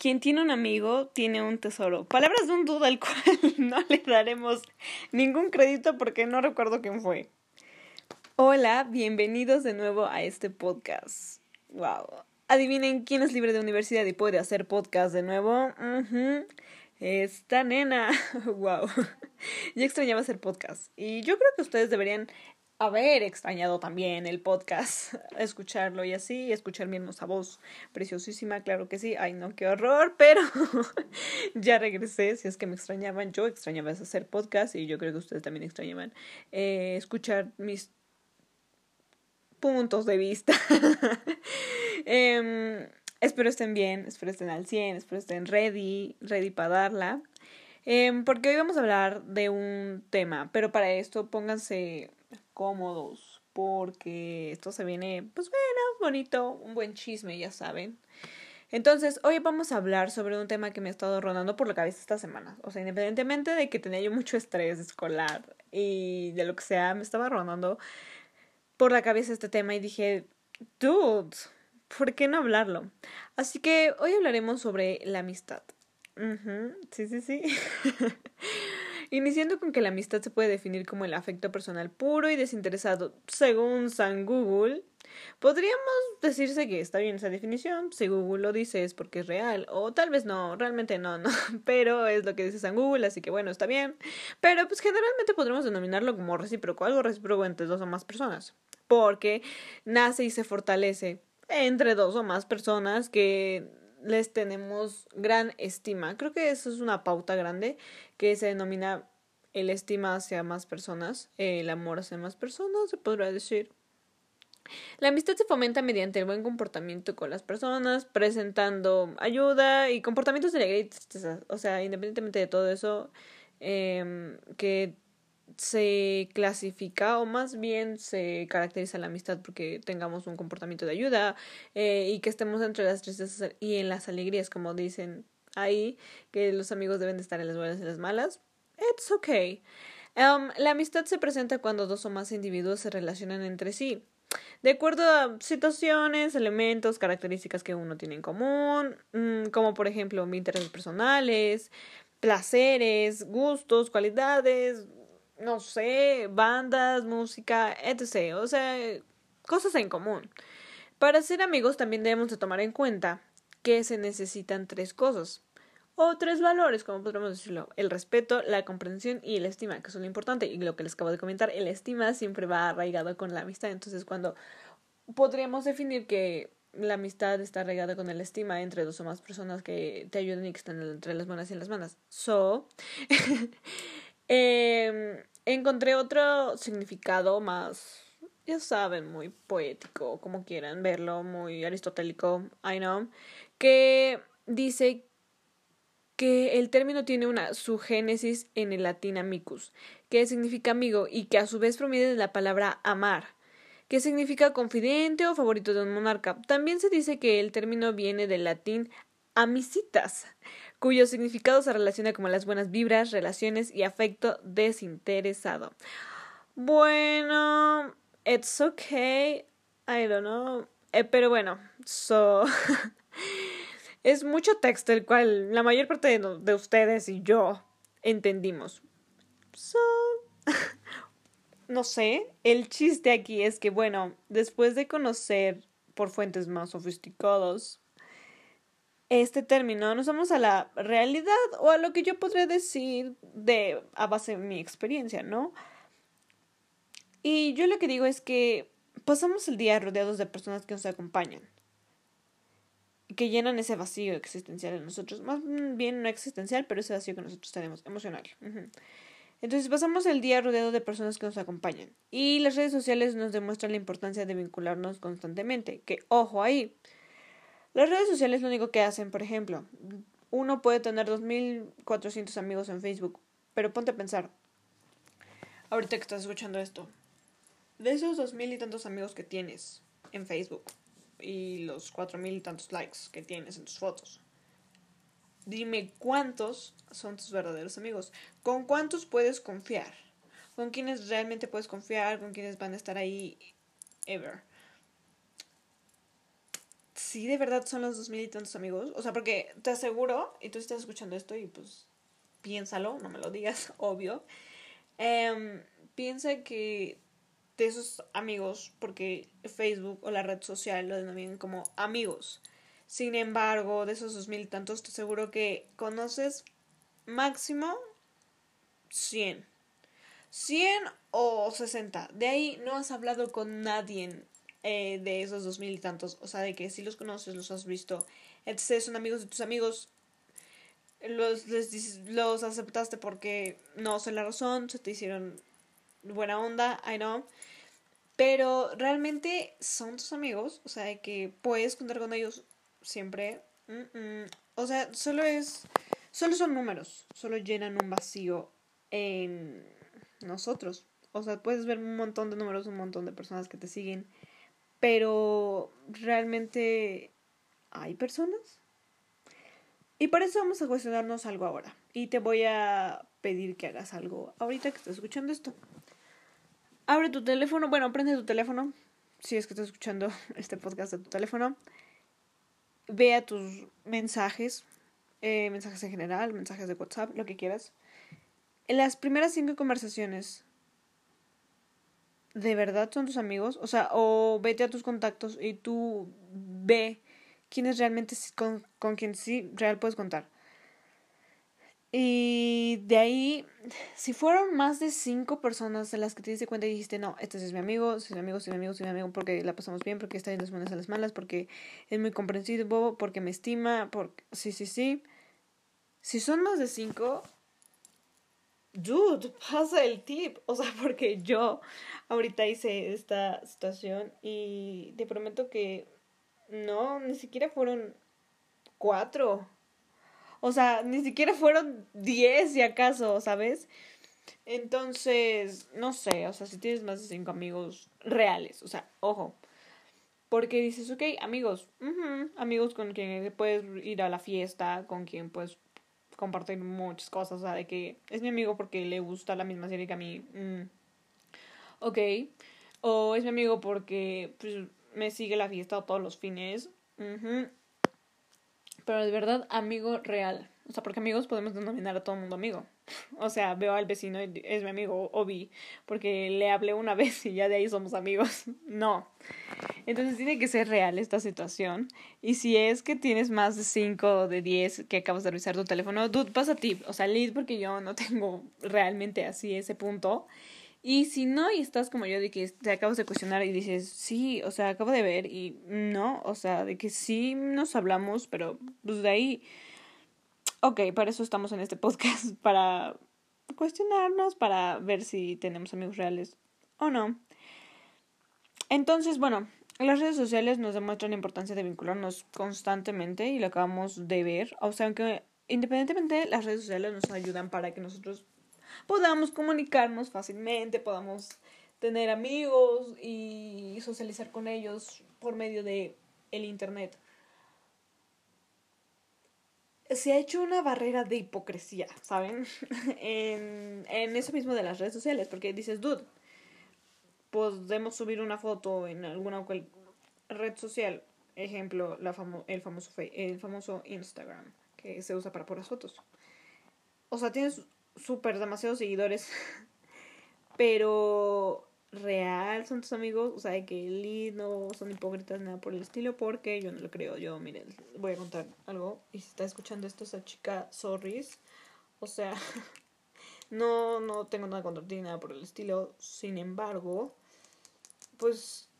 Quien tiene un amigo tiene un tesoro. Palabras de un duda al cual no le daremos ningún crédito porque no recuerdo quién fue. Hola, bienvenidos de nuevo a este podcast. Wow. Adivinen quién es libre de universidad y puede hacer podcast de nuevo. Esta nena. wow. Yo extrañaba hacer podcast. Y yo creo que ustedes deberían haber extrañado también el podcast, escucharlo y así, escuchar mi hermosa voz preciosísima, claro que sí, ay no, qué horror, pero ya regresé, si es que me extrañaban, yo extrañaba hacer podcast y yo creo que ustedes también extrañaban eh, escuchar mis puntos de vista. eh, espero estén bien, espero estén al 100, espero estén ready, ready para darla. Eh, porque hoy vamos a hablar de un tema, pero para esto pónganse cómodos porque esto se viene, pues bueno, bonito, un buen chisme, ya saben. Entonces, hoy vamos a hablar sobre un tema que me ha estado rondando por la cabeza esta semana. O sea, independientemente de que tenía yo mucho estrés escolar y de lo que sea, me estaba rondando por la cabeza este tema y dije, dude, ¿por qué no hablarlo? Así que hoy hablaremos sobre la amistad. Sí, sí, sí. Iniciando con que la amistad se puede definir como el afecto personal puro y desinteresado, según San Google. Podríamos decirse que está bien esa definición, si Google lo dice es porque es real, o tal vez no, realmente no, no, pero es lo que dice San Google, así que bueno, está bien. Pero pues generalmente podríamos denominarlo como recíproco, algo recíproco entre dos o más personas, porque nace y se fortalece entre dos o más personas que les tenemos gran estima. Creo que eso es una pauta grande que se denomina el estima hacia más personas, el amor hacia más personas, se podría decir. La amistad se fomenta mediante el buen comportamiento con las personas, presentando ayuda y comportamientos de alegría O sea, independientemente de todo eso, eh, que se clasifica o más bien se caracteriza la amistad porque tengamos un comportamiento de ayuda eh, y que estemos entre las tristezas y en las alegrías, como dicen ahí, que los amigos deben de estar en las buenas y las malas. It's okay. Um, la amistad se presenta cuando dos o más individuos se relacionan entre sí, de acuerdo a situaciones, elementos, características que uno tiene en común, mm, como por ejemplo intereses personales, placeres, gustos, cualidades, no sé, bandas, música, etc. O sea, cosas en común. Para ser amigos también debemos de tomar en cuenta que se necesitan tres cosas o tres valores, como podríamos decirlo, el respeto, la comprensión y la estima, que son lo importante. Y lo que les acabo de comentar, el estima siempre va arraigado con la amistad. Entonces, cuando podríamos definir que la amistad está arraigada con el estima entre dos o más personas que te ayuden y que están entre las buenas y las malas. So, eh, encontré otro significado más, ya saben, muy poético, como quieran verlo, muy aristotélico, I know, que dice que el término tiene una subgénesis en el latín amicus, que significa amigo y que a su vez proviene de la palabra amar, que significa confidente o favorito de un monarca. También se dice que el término viene del latín amicitas, cuyo significado se relaciona con las buenas vibras, relaciones y afecto desinteresado. Bueno, it's okay. I don't know. Eh, pero bueno, so. es mucho texto el cual la mayor parte de, de ustedes y yo entendimos. So. no sé. El chiste aquí es que, bueno, después de conocer por fuentes más sofisticadas este término, nos vamos a la realidad o a lo que yo podría decir de a base de mi experiencia, ¿no? Y yo lo que digo es que pasamos el día rodeados de personas que nos acompañan, que llenan ese vacío existencial en nosotros, más bien no existencial, pero ese vacío que nosotros tenemos, emocional. Entonces pasamos el día rodeado de personas que nos acompañan y las redes sociales nos demuestran la importancia de vincularnos constantemente, que ojo ahí, las redes sociales lo único que hacen, por ejemplo, uno puede tener 2.400 amigos en Facebook, pero ponte a pensar, ahorita que estás escuchando esto, de esos 2.000 y tantos amigos que tienes en Facebook y los 4.000 y tantos likes que tienes en tus fotos, dime cuántos son tus verdaderos amigos, con cuántos puedes confiar, con quiénes realmente puedes confiar, con quiénes van a estar ahí ever sí de verdad son los dos mil y tantos amigos. O sea, porque te aseguro, y tú estás escuchando esto y pues piénsalo, no me lo digas, obvio. Em, piensa que de esos amigos, porque Facebook o la red social lo denominan como amigos. Sin embargo, de esos dos mil y tantos, te aseguro que conoces máximo 100. 100 o 60. De ahí no has hablado con nadie eh, de esos dos mil y tantos. O sea, de que si los conoces, los has visto. Entonces son amigos de tus amigos. Los, los aceptaste porque no sé la razón, se te hicieron buena onda, I know. Pero realmente son tus amigos, o sea, de que puedes contar con ellos siempre. O sea, solo es. Solo son números, solo llenan un vacío en nosotros. O sea, puedes ver un montón de números, un montón de personas que te siguen pero realmente hay personas. Y por eso vamos a cuestionarnos algo ahora. Y te voy a pedir que hagas algo ahorita que estás escuchando esto. Abre tu teléfono, bueno, prende tu teléfono, si es que estás escuchando este podcast de tu teléfono. Vea tus mensajes, eh, mensajes en general, mensajes de WhatsApp, lo que quieras. En las primeras cinco conversaciones ¿de verdad son tus amigos? O sea, o vete a tus contactos y tú ve quiénes realmente con, con quien sí real puedes contar. Y de ahí, si fueron más de cinco personas de las que te diste cuenta y dijiste, no, este es mi amigo, este es mi amigo, este es mi amigo, este es mi amigo, porque la pasamos bien, porque está en las buenas a las malas, porque es muy comprensivo, porque me estima, porque sí, sí, sí. Si son más de cinco, dude, pasa el tip. O sea, porque yo ahorita hice esta situación y te prometo que no, ni siquiera fueron cuatro. O sea, ni siquiera fueron diez si acaso, ¿sabes? Entonces, no sé, o sea, si tienes más de cinco amigos reales, o sea, ojo. Porque dices, ok, amigos, amigos con quien puedes ir a la fiesta, con quien puedes compartir muchas cosas, o sea, de que es mi amigo porque le gusta la misma serie que a mí. Mm. Ok. O es mi amigo porque pues, me sigue la fiesta todos los fines. Pero de verdad, amigo real. O sea, porque amigos podemos denominar a todo el mundo amigo. O sea, veo al vecino y es mi amigo, o vi, porque le hablé una vez y ya de ahí somos amigos. No. Entonces tiene que ser real esta situación. Y si es que tienes más de 5 o de 10 que acabas de revisar tu teléfono, dude, pasa tip. O sea, lead porque yo no tengo realmente así ese punto. Y si no, y estás como yo de que te acabas de cuestionar y dices, sí, o sea, acabo de ver y no, o sea, de que sí nos hablamos, pero pues de ahí, ok, para eso estamos en este podcast, para cuestionarnos, para ver si tenemos amigos reales o no. Entonces, bueno, las redes sociales nos demuestran la importancia de vincularnos constantemente y lo acabamos de ver. O sea, aunque independientemente las redes sociales nos ayudan para que nosotros podamos comunicarnos fácilmente, podamos tener amigos y socializar con ellos por medio de el internet. Se ha hecho una barrera de hipocresía, ¿saben? en, en eso mismo de las redes sociales, porque dices, dude, podemos subir una foto en alguna red social, ejemplo, la el, famoso el famoso Instagram, que se usa para puras fotos. O sea, tienes súper demasiados seguidores, pero real son tus amigos, o sea, que Lee no son hipócritas, nada por el estilo, porque yo no lo creo. Yo, miren, voy a contar algo, y si está escuchando esto esa chica, sorris, o sea, no, no tengo nada contra ti, nada por el estilo, sin embargo, pues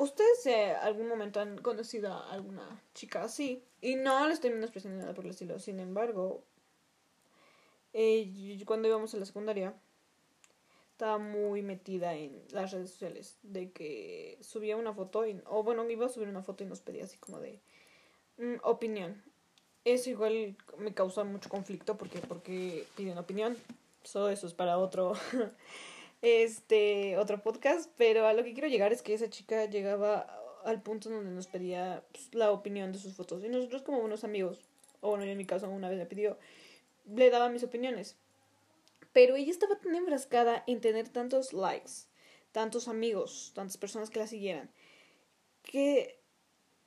¿Ustedes en algún momento han conocido a alguna chica así? Y no le estoy menospreciando nada por el estilo. Sin embargo, eh, cuando íbamos a la secundaria, estaba muy metida en las redes sociales. De que subía una foto, y, o bueno, iba a subir una foto y nos pedía así como de mm, opinión. Eso igual me causa mucho conflicto porque, porque piden opinión. Eso, eso es para otro este otro podcast, pero a lo que quiero llegar es que esa chica llegaba al punto donde nos pedía pues, la opinión de sus fotos y nosotros como unos amigos, o bueno, en mi caso una vez me pidió, le daba mis opiniones. Pero ella estaba tan enfrascada en tener tantos likes, tantos amigos, tantas personas que la siguieran, que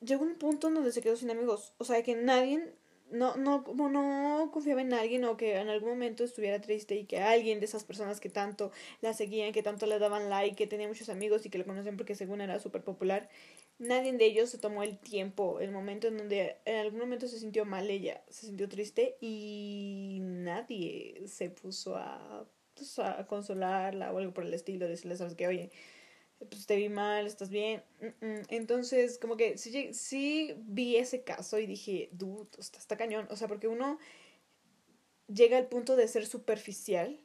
llegó un punto donde se quedó sin amigos. O sea, que nadie, no, no, como no confiaba en alguien o que en algún momento estuviera triste y que alguien de esas personas que tanto la seguían, que tanto le daban like, que tenía muchos amigos y que lo conocían porque según era súper popular, nadie de ellos se tomó el tiempo, el momento en donde en algún momento se sintió mal ella, se sintió triste y nadie se puso a, pues, a consolarla o algo por el estilo, decirle, sabes que, oye, pues te vi mal, estás bien. Entonces, como que sí, sí vi ese caso y dije, dude, está, cañón. O sea, porque uno llega al punto de ser superficial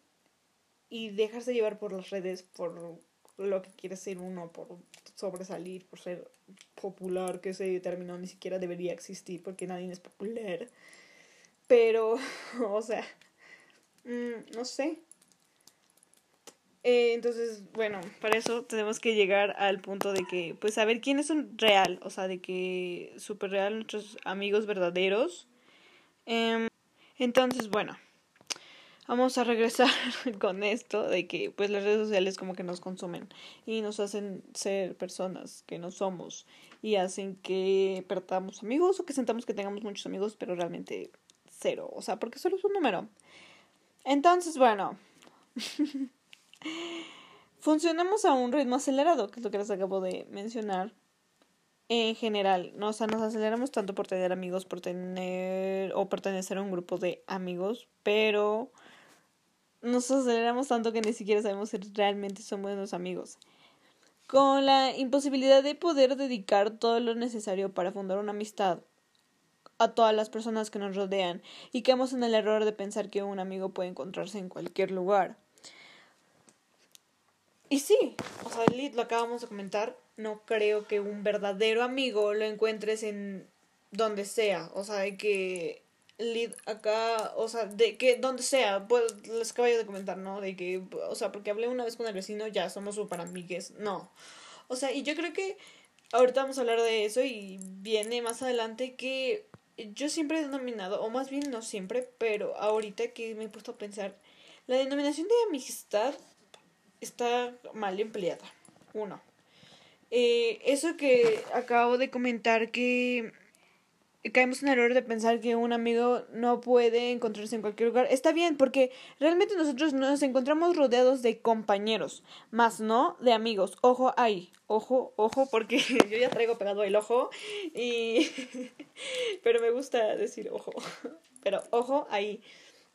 y dejarse llevar por las redes, por lo que quiere ser uno, por sobresalir, por ser popular, que ese término ni siquiera debería existir porque nadie es popular. Pero, o sea, mm, no sé. Eh, entonces, bueno, para eso tenemos que llegar al punto de que, pues, saber quiénes son real, o sea, de que súper real nuestros amigos verdaderos. Em, entonces, bueno, vamos a regresar con esto de que, pues, las redes sociales como que nos consumen y nos hacen ser personas que no somos y hacen que perdamos amigos o que sentamos que tengamos muchos amigos, pero realmente cero, o sea, porque solo es un número. Entonces, bueno. Funcionamos a un ritmo acelerado, que es lo que les acabo de mencionar. En general, ¿no? o sea, nos aceleramos tanto por tener amigos, por tener o pertenecer a un grupo de amigos, pero nos aceleramos tanto que ni siquiera sabemos si realmente somos buenos amigos. Con la imposibilidad de poder dedicar todo lo necesario para fundar una amistad a todas las personas que nos rodean y caemos en el error de pensar que un amigo puede encontrarse en cualquier lugar. Y sí, o sea, Lid, lo acabamos de comentar, no creo que un verdadero amigo lo encuentres en donde sea, o sea, de que Lid acá, o sea, de que donde sea, pues les acabo de comentar, ¿no? De que, o sea, porque hablé una vez con el vecino, ya somos super amigues, no. O sea, y yo creo que ahorita vamos a hablar de eso y viene más adelante que yo siempre he denominado, o más bien no siempre, pero ahorita que me he puesto a pensar, la denominación de amistad está mal empleada. Uno. Eh, eso que acabo de comentar que caemos en el error de pensar que un amigo no puede encontrarse en cualquier lugar. Está bien, porque realmente nosotros nos encontramos rodeados de compañeros, más no de amigos. Ojo ahí, ojo, ojo, porque yo ya traigo pegado el ojo y... Pero me gusta decir ojo. Pero ojo ahí.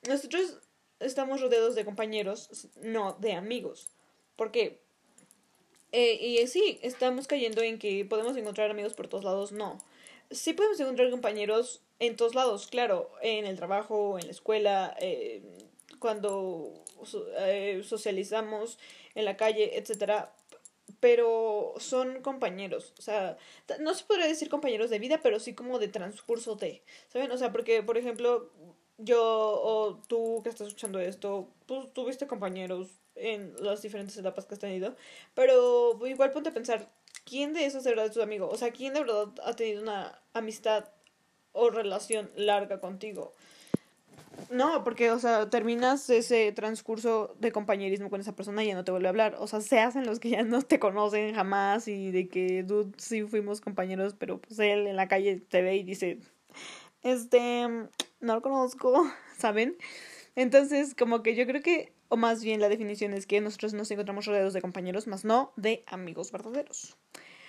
Nosotros estamos rodeados de compañeros, no de amigos. Porque, eh, y sí, estamos cayendo en que podemos encontrar amigos por todos lados, no. Sí podemos encontrar compañeros en todos lados, claro, en el trabajo, en la escuela, eh, cuando eh, socializamos en la calle, etcétera, pero son compañeros, o sea, no se podría decir compañeros de vida, pero sí como de transcurso de, ¿saben? O sea, porque, por ejemplo, yo o tú que estás escuchando esto, pues tuviste compañeros en las diferentes etapas que has tenido, pero igual ponte a pensar, ¿quién de esos de verdad es tu amigo? O sea, ¿quién de verdad ha tenido una amistad o relación larga contigo? No, porque, o sea, terminas ese transcurso de compañerismo con esa persona y ya no te vuelve a hablar. O sea, se hacen los que ya no te conocen jamás y de que, dude, sí fuimos compañeros, pero pues él en la calle te ve y dice, este, no lo conozco, ¿saben? Entonces, como que yo creo que, o más bien la definición es que nosotros nos encontramos rodeados de compañeros, más no de amigos verdaderos.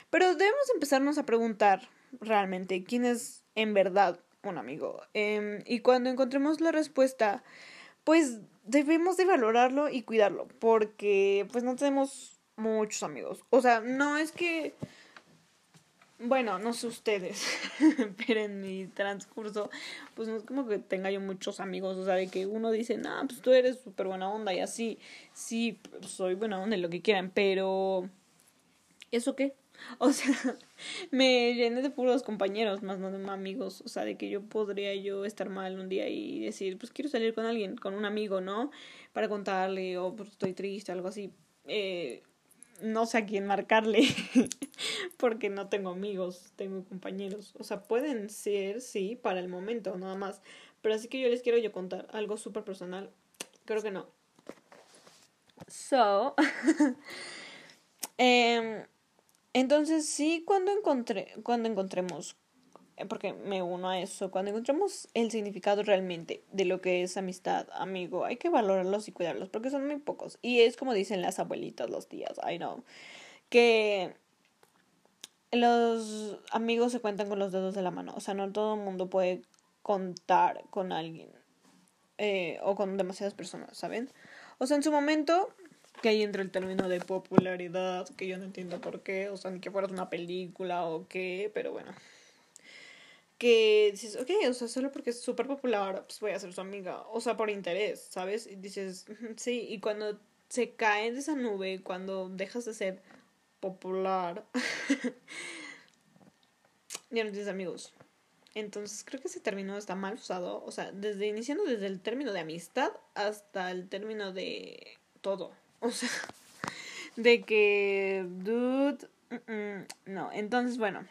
Pero debemos empezarnos a preguntar realmente quién es en verdad un amigo. Em, y cuando encontremos la respuesta, pues debemos de valorarlo y cuidarlo, porque pues no tenemos muchos amigos. O sea, no es que bueno, no sé ustedes, pero en mi transcurso, pues no es como que tenga yo muchos amigos, o sea, de que uno dice, no, pues tú eres súper buena onda y así, sí, soy buena onda y lo que quieran, pero ¿eso qué? O sea, me llené de puros compañeros, más no de amigos, o sea, de que yo podría yo estar mal un día y decir, pues quiero salir con alguien, con un amigo, ¿no? Para contarle, o pues estoy triste, algo así. Eh, no sé a quién marcarle porque no tengo amigos, tengo compañeros. O sea, pueden ser, sí, para el momento, nada más. Pero así que yo les quiero yo contar algo súper personal. Creo que no. So, em, Entonces, sí, cuando encontré, cuando encontremos, porque me uno a eso, cuando encontremos el significado realmente de lo que es amistad, amigo, hay que valorarlos y cuidarlos, porque son muy pocos. Y es como dicen las abuelitas, los tías, I know, que los amigos se cuentan con los dedos de la mano. O sea, no todo el mundo puede contar con alguien. Eh, o con demasiadas personas, ¿saben? O sea, en su momento, que ahí entra el término de popularidad, que yo no entiendo por qué, o sea, ni que fuera una película o qué, pero bueno. Que dices, ok, o sea, solo porque es súper popular, pues voy a ser su amiga. O sea, por interés, ¿sabes? Y dices, sí, y cuando se cae de esa nube, cuando dejas de ser popular, ya no tienes amigos. Entonces creo que ese término está mal usado. O sea, desde iniciando desde el término de amistad hasta el término de todo. O sea, de que, dude, no. Entonces, bueno,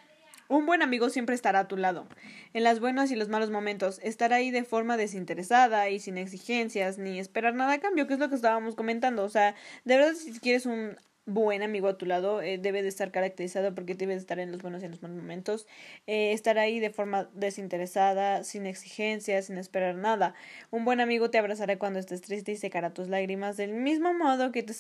un buen amigo siempre estará a tu lado, en las buenas y los malos momentos. Estará ahí de forma desinteresada y sin exigencias ni esperar nada a cambio, que es lo que estábamos comentando. O sea, de verdad, si quieres un buen amigo a tu lado eh, debe de estar caracterizado porque debe de estar en los buenos y en los malos momentos eh, estar ahí de forma desinteresada sin exigencias sin esperar nada un buen amigo te abrazará cuando estés triste y secará tus lágrimas del mismo modo que te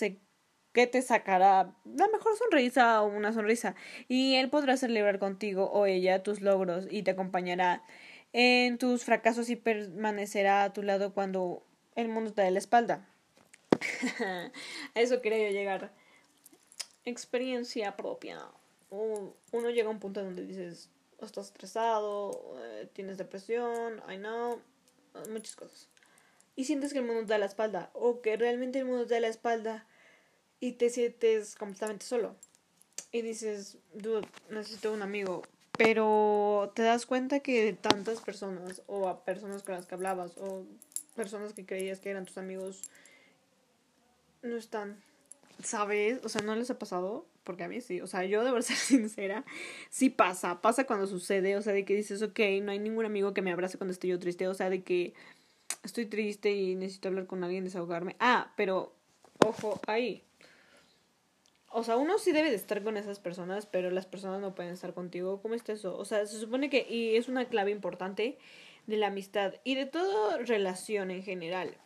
que te sacará la mejor sonrisa o una sonrisa y él podrá celebrar contigo o ella tus logros y te acompañará en tus fracasos y permanecerá a tu lado cuando el mundo te dé la espalda a eso quería yo llegar experiencia propia. Uno llega a un punto donde dices, estás estresado, eh, tienes depresión, I know, muchas cosas. Y sientes que el mundo te da la espalda, o que realmente el mundo te da la espalda y te sientes completamente solo. Y dices, dude, necesito un amigo. Pero te das cuenta que tantas personas, o a personas con las que hablabas, o personas que creías que eran tus amigos, no están ¿Sabes? O sea, ¿no les ha pasado? Porque a mí sí. O sea, yo debo ser sincera. Sí pasa. Pasa cuando sucede. O sea, de que dices, ok, no hay ningún amigo que me abrace cuando estoy yo triste. O sea, de que estoy triste y necesito hablar con alguien, desahogarme. Ah, pero, ojo, ahí. O sea, uno sí debe de estar con esas personas, pero las personas no pueden estar contigo. ¿Cómo está eso? O sea, se supone que, y es una clave importante de la amistad y de toda relación en general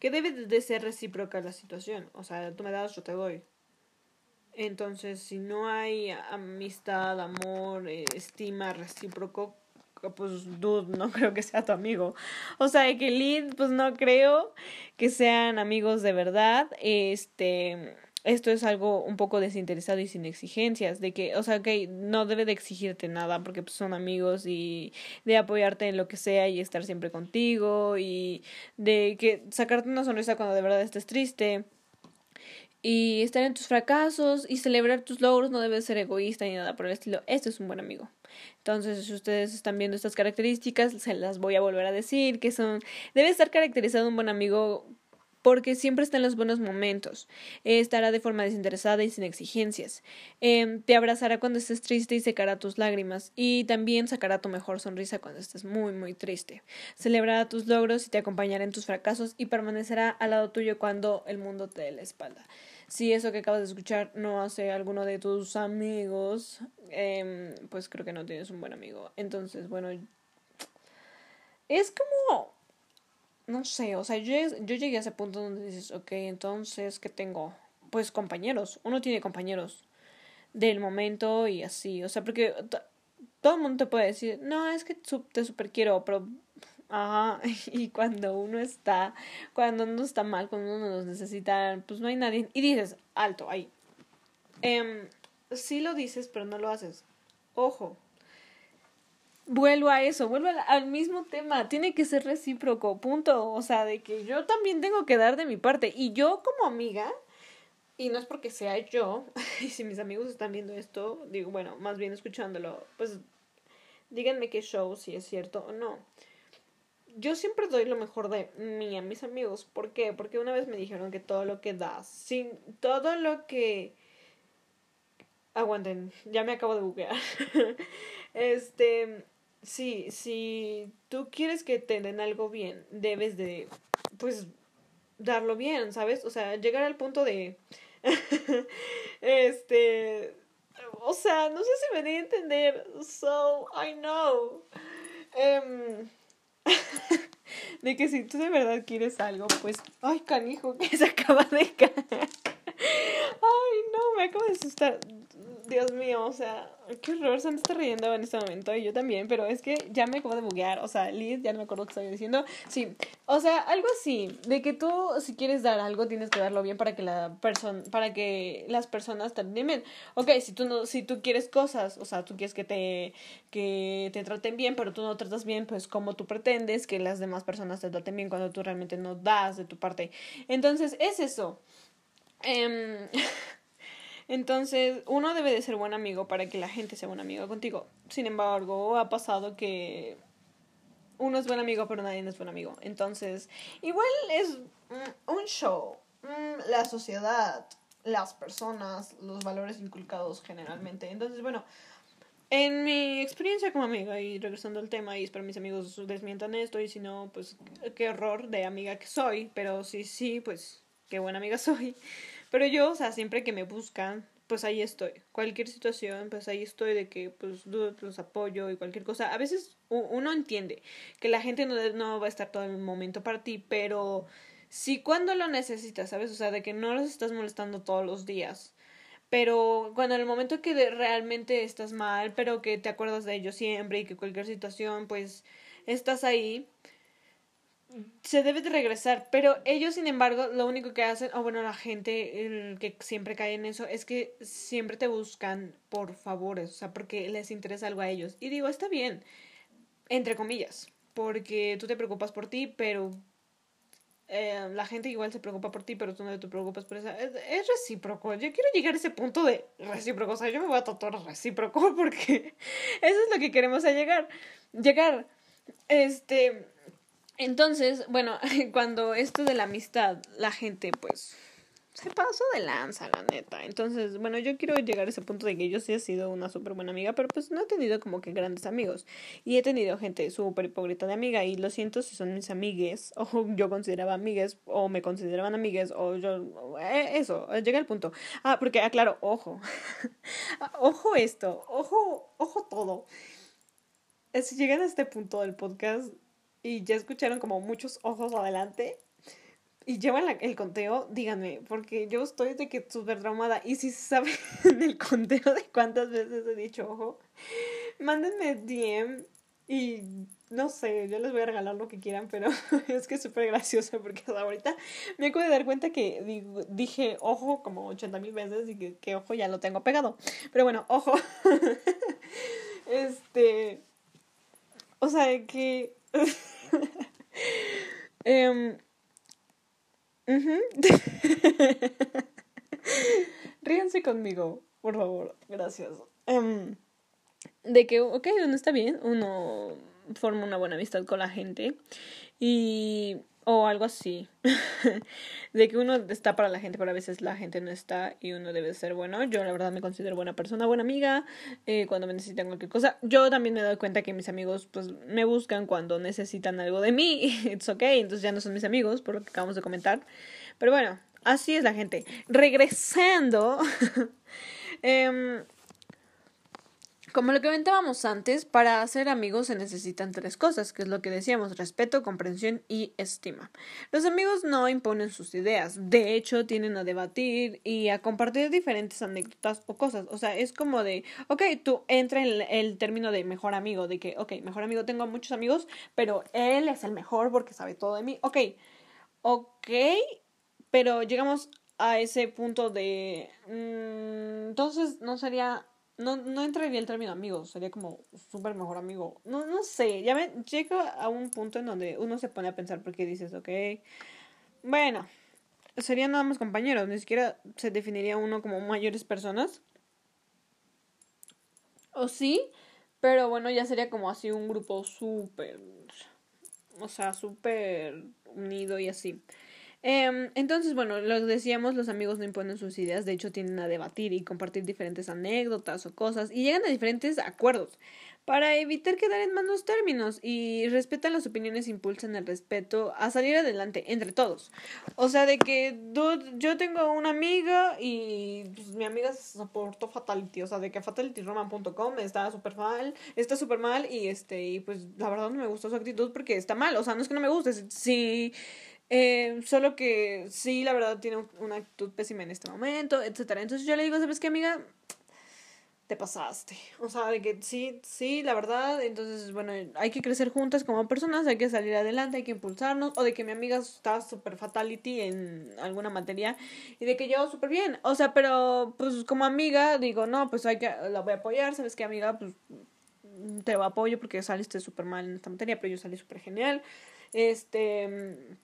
que debe de ser recíproca la situación. O sea, tú me das, yo te doy. Entonces, si no hay amistad, amor, eh, estima recíproco, pues dude, no creo que sea tu amigo. O sea, que Lid, pues no creo que sean amigos de verdad. Este, esto es algo un poco desinteresado y sin exigencias, de que, o sea, que no debe de exigirte nada porque pues, son amigos y de apoyarte en lo que sea y estar siempre contigo y de que sacarte una sonrisa cuando de verdad estés triste y estar en tus fracasos y celebrar tus logros no debe ser egoísta ni nada por el estilo. Esto es un buen amigo. Entonces, si ustedes están viendo estas características, se las voy a volver a decir, que son, debe estar caracterizado un buen amigo porque siempre está en los buenos momentos, estará de forma desinteresada y sin exigencias, em, te abrazará cuando estés triste y secará tus lágrimas, y también sacará tu mejor sonrisa cuando estés muy, muy triste, celebrará tus logros y te acompañará en tus fracasos y permanecerá al lado tuyo cuando el mundo te dé la espalda. Si eso que acabas de escuchar no hace alguno de tus amigos, em, pues creo que no tienes un buen amigo. Entonces, bueno, es como no sé, o sea, yo, yo llegué a ese punto donde dices, ok, entonces, ¿qué tengo? Pues compañeros, uno tiene compañeros del momento y así, o sea, porque todo el mundo te puede decir, no, es que te super quiero, pero, ajá, y cuando uno está, cuando uno está mal, cuando uno nos necesita, pues no hay nadie, y dices, alto, ahí. Eh, sí lo dices, pero no lo haces. Ojo, vuelvo a eso, vuelvo al, mismo tema, tiene que ser recíproco, punto, o sea, de que yo también tengo que dar de mi parte y yo como amiga, y no es porque sea yo, y si mis amigos están viendo esto, digo, bueno, más bien escuchándolo, pues díganme qué show, si es cierto o no. Yo siempre doy lo mejor de mí a mis amigos, ¿por qué? Porque una vez me dijeron que todo lo que das, sin todo lo que... Aguanten, ya me acabo de buquear. este, Sí, si tú quieres que te den algo bien, debes de, pues, darlo bien, ¿sabes? O sea, llegar al punto de, este, o sea, no sé si me di a entender. So, I know. Um, de que si tú de verdad quieres algo, pues, ay, canijo, que se acaba de caer. Ay, no, me acabo de asustar. Dios mío, o sea, qué horror, se está riendo en este momento y yo también, pero es que ya me acabo de buguear, o sea, Liz, ya no me acuerdo qué estaba diciendo. Sí, o sea, algo así, de que tú si quieres dar algo tienes que darlo bien para que la persona, para que las personas te bien. Ok, si tú no, si tú quieres cosas, o sea, tú quieres que te, que te traten bien, pero tú no tratas bien, pues como tú pretendes que las demás personas te traten bien cuando tú realmente no das de tu parte. Entonces, es eso. Eh, entonces, uno debe de ser buen amigo para que la gente sea buen amigo contigo. Sin embargo, ha pasado que uno es buen amigo, pero nadie es buen amigo. Entonces, igual es mm, un show. Mm, la sociedad, las personas, los valores inculcados generalmente. Entonces, bueno, en mi experiencia como amiga, y regresando al tema, y espero mis amigos desmientan esto, y si no, pues qué horror de amiga que soy, pero sí, sí, pues qué buena amiga soy. Pero yo, o sea, siempre que me buscan, pues ahí estoy. Cualquier situación, pues ahí estoy de que pues los apoyo y cualquier cosa. A veces uno entiende que la gente no, no va a estar todo el momento para ti, pero sí cuando lo necesitas, ¿sabes? O sea, de que no los estás molestando todos los días. Pero cuando en el momento que realmente estás mal, pero que te acuerdas de ellos siempre y que cualquier situación, pues estás ahí, se debe de regresar, pero ellos, sin embargo, lo único que hacen, o bueno, la gente el que siempre cae en eso, es que siempre te buscan por favores, o sea, porque les interesa algo a ellos. Y digo, está bien, entre comillas, porque tú te preocupas por ti, pero eh, la gente igual se preocupa por ti, pero tú no te preocupas por eso. Es, es, recíproco. Yo quiero llegar a ese punto de recíproco. O sea, yo me voy a tatuar recíproco porque eso es lo que queremos llegar. Llegar. Este entonces, bueno, cuando esto de la amistad, la gente pues se pasó de lanza, la neta. Entonces, bueno, yo quiero llegar a ese punto de que yo sí he sido una súper buena amiga, pero pues no he tenido como que grandes amigos. Y he tenido gente súper hipócrita de amiga y lo siento si son mis amigues, o yo consideraba amigues, o me consideraban amigues, o yo... Eh, eso, llega el punto. Ah, porque, aclaro, ojo. ojo esto, ojo, ojo todo. Si llegan a este punto del podcast, y ya escucharon como muchos ojos adelante y llevan el conteo, díganme, porque yo estoy de que súper traumada. Y si saben el conteo de cuántas veces he dicho ojo, mándenme DM y no sé, yo les voy a regalar lo que quieran, pero es que es súper gracioso porque ahorita me acabo de dar cuenta que dije ojo como 80 mil veces y que, que ojo ya lo tengo pegado. Pero bueno, ojo. este. O sea, que. um, Ríanse conmigo, por favor, gracias. Um, de que, ok, uno está bien, uno forma una buena amistad con la gente y o algo así. de que uno está para la gente, pero a veces la gente no está y uno debe ser bueno. Yo la verdad me considero buena persona, buena amiga, eh, cuando me necesitan cualquier cosa. Yo también me doy cuenta que mis amigos pues me buscan cuando necesitan algo de mí. It's okay, entonces ya no son mis amigos, por lo que acabamos de comentar. Pero bueno, así es la gente. Regresando. eh, como lo que comentábamos antes, para ser amigos se necesitan tres cosas, que es lo que decíamos, respeto, comprensión y estima. Los amigos no imponen sus ideas, de hecho tienen a debatir y a compartir diferentes anécdotas o cosas. O sea, es como de, ok, tú entra en el término de mejor amigo, de que, ok, mejor amigo, tengo muchos amigos, pero él es el mejor porque sabe todo de mí. Ok, ok, pero llegamos a ese punto de... Mm, entonces no sería no, no entraría el término amigo, sería como súper mejor amigo. No, no sé, ya me llega a un punto en donde uno se pone a pensar porque dices, ok, bueno, serían nada más compañeros, ni siquiera se definiría uno como mayores personas. O sí, pero bueno, ya sería como así un grupo súper, o sea, súper unido y así. Em, entonces, bueno, lo decíamos, los amigos no imponen sus ideas, de hecho tienden a debatir y compartir diferentes anécdotas o cosas y llegan a diferentes acuerdos. para evitar quedar en malos términos y respetan las opiniones, impulsan el respeto a salir adelante entre todos. O sea, de que yo tengo una amiga y pues, mi amiga se soportó Fatality, o sea, de que fatalityroman.com está súper mal, está súper mal y este, y pues la verdad no me gustó su actitud porque está mal, o sea, no es que no me guste, sí eh, solo que sí, la verdad tiene una actitud pésima en este momento, etcétera. Entonces yo le digo, ¿sabes qué, amiga? Te pasaste. O sea, de que sí, sí, la verdad. Entonces, bueno, hay que crecer juntas como personas, hay que salir adelante, hay que impulsarnos. O de que mi amiga está super fatality en alguna materia y de que yo súper bien. O sea, pero pues como amiga digo, no, pues hay que, la voy a apoyar, ¿sabes qué, amiga? Pues te apoyo porque saliste súper mal en esta materia, pero yo salí súper genial. Este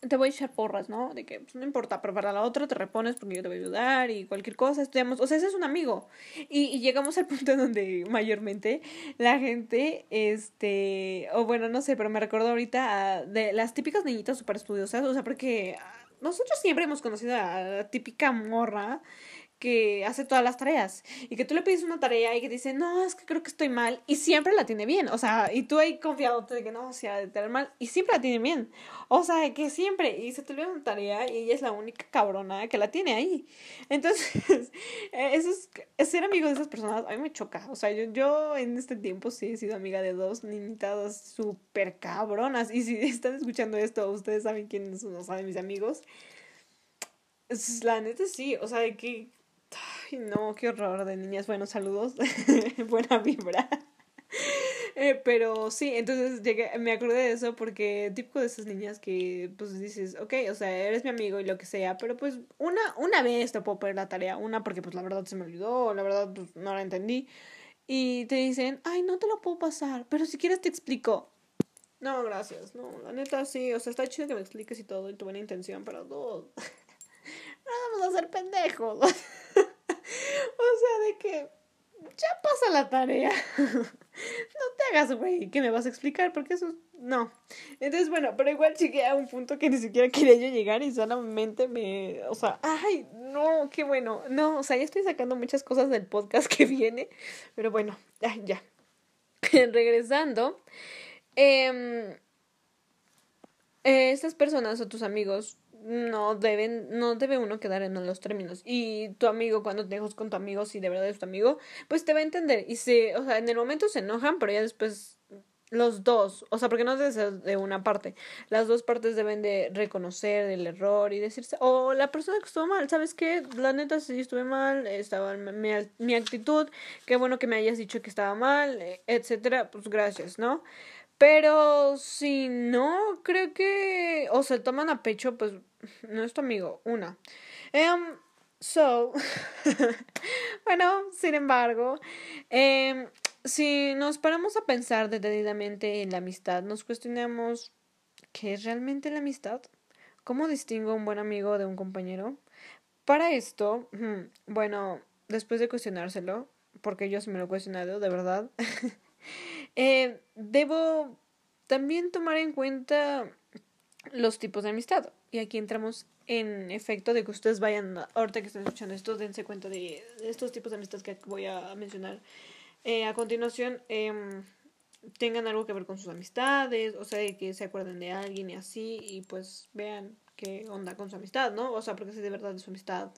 te voy a echar porras, ¿no? De que pues, no importa, pero para la otra te repones porque yo te voy a ayudar y cualquier cosa, estudiamos, o sea, ese es un amigo. Y, llegamos al punto donde mayormente la gente, este, o bueno, no sé, pero me recuerdo ahorita de las típicas niñitas súper estudiosas, o sea, porque nosotros siempre hemos conocido a la típica morra que hace todas las tareas. Y que tú le pides una tarea y que dice, no, es que creo que estoy mal y siempre la tiene bien, o sea, y tú ahí confiado de que no, o sea, de tener mal y siempre la tiene bien, o sea, que siempre, y se te olvida una tarea y ella es la única cabrona que la tiene ahí. Entonces, eso es, ser amigo de esas personas, a mí me choca, o sea, yo, yo en este tiempo sí he sido amiga de dos niñitas súper cabronas. Y si están escuchando esto, ustedes saben quiénes son, saben mis amigos. La neta sí, o sea, que No, qué horror de niñas. Bueno, saludos. Buena vibra. Eh, pero sí, entonces llegué, me acordé de eso porque típico de esas niñas que pues dices, ok, o sea, eres mi amigo y lo que sea, pero pues una, una vez te puedo poner la tarea, una porque pues la verdad se me olvidó, la verdad pues no la entendí. Y te dicen, ay, no te lo puedo pasar, pero si quieres te explico. No, gracias, no, la neta sí, o sea, está chido que me expliques y todo y tu buena intención, pero no, no vamos a ser pendejos. o sea, de que ya pasa la tarea. no te hagas, güey, que me vas a explicar, porque eso no. Entonces, bueno, pero igual llegué a un punto que ni siquiera quería yo llegar y solamente me, o sea, ay, no, qué bueno. No, o sea, ya estoy sacando muchas cosas del podcast que viene, pero bueno, ya, ya. Regresando, eh, estas personas o tus amigos no deben, no debe uno quedar en los términos. Y tu amigo, cuando te dejas con tu amigo, si de verdad es tu amigo, pues te va a entender. Y se, o sea, en el momento se enojan, pero ya después los dos, o sea, porque no ser de una parte. Las dos partes deben de reconocer el error y decirse, o la persona que estuvo mal, ¿sabes qué? La neta, si estuve mal, estaba mi, mi actitud, qué bueno que me hayas dicho que estaba mal, etcétera, pues gracias, ¿no? Pero si no, creo que o se toman a pecho, pues no es tu amigo, una. Um, so, bueno, sin embargo, eh, si nos paramos a pensar detenidamente en la amistad, nos cuestionamos qué es realmente la amistad, cómo distingo un buen amigo de un compañero. Para esto, bueno, después de cuestionárselo, porque yo sí me lo he cuestionado, de verdad. Eh, debo también tomar en cuenta los tipos de amistad. Y aquí entramos en efecto de que ustedes vayan, ahorita que están escuchando esto, dense cuenta de, estos tipos de amistad que voy a mencionar. Eh, a continuación, em, tengan algo que ver con sus amistades, o sea, que se acuerden de alguien y así, y pues vean qué onda con su amistad, ¿no? O sea, porque si de verdad es su amistad,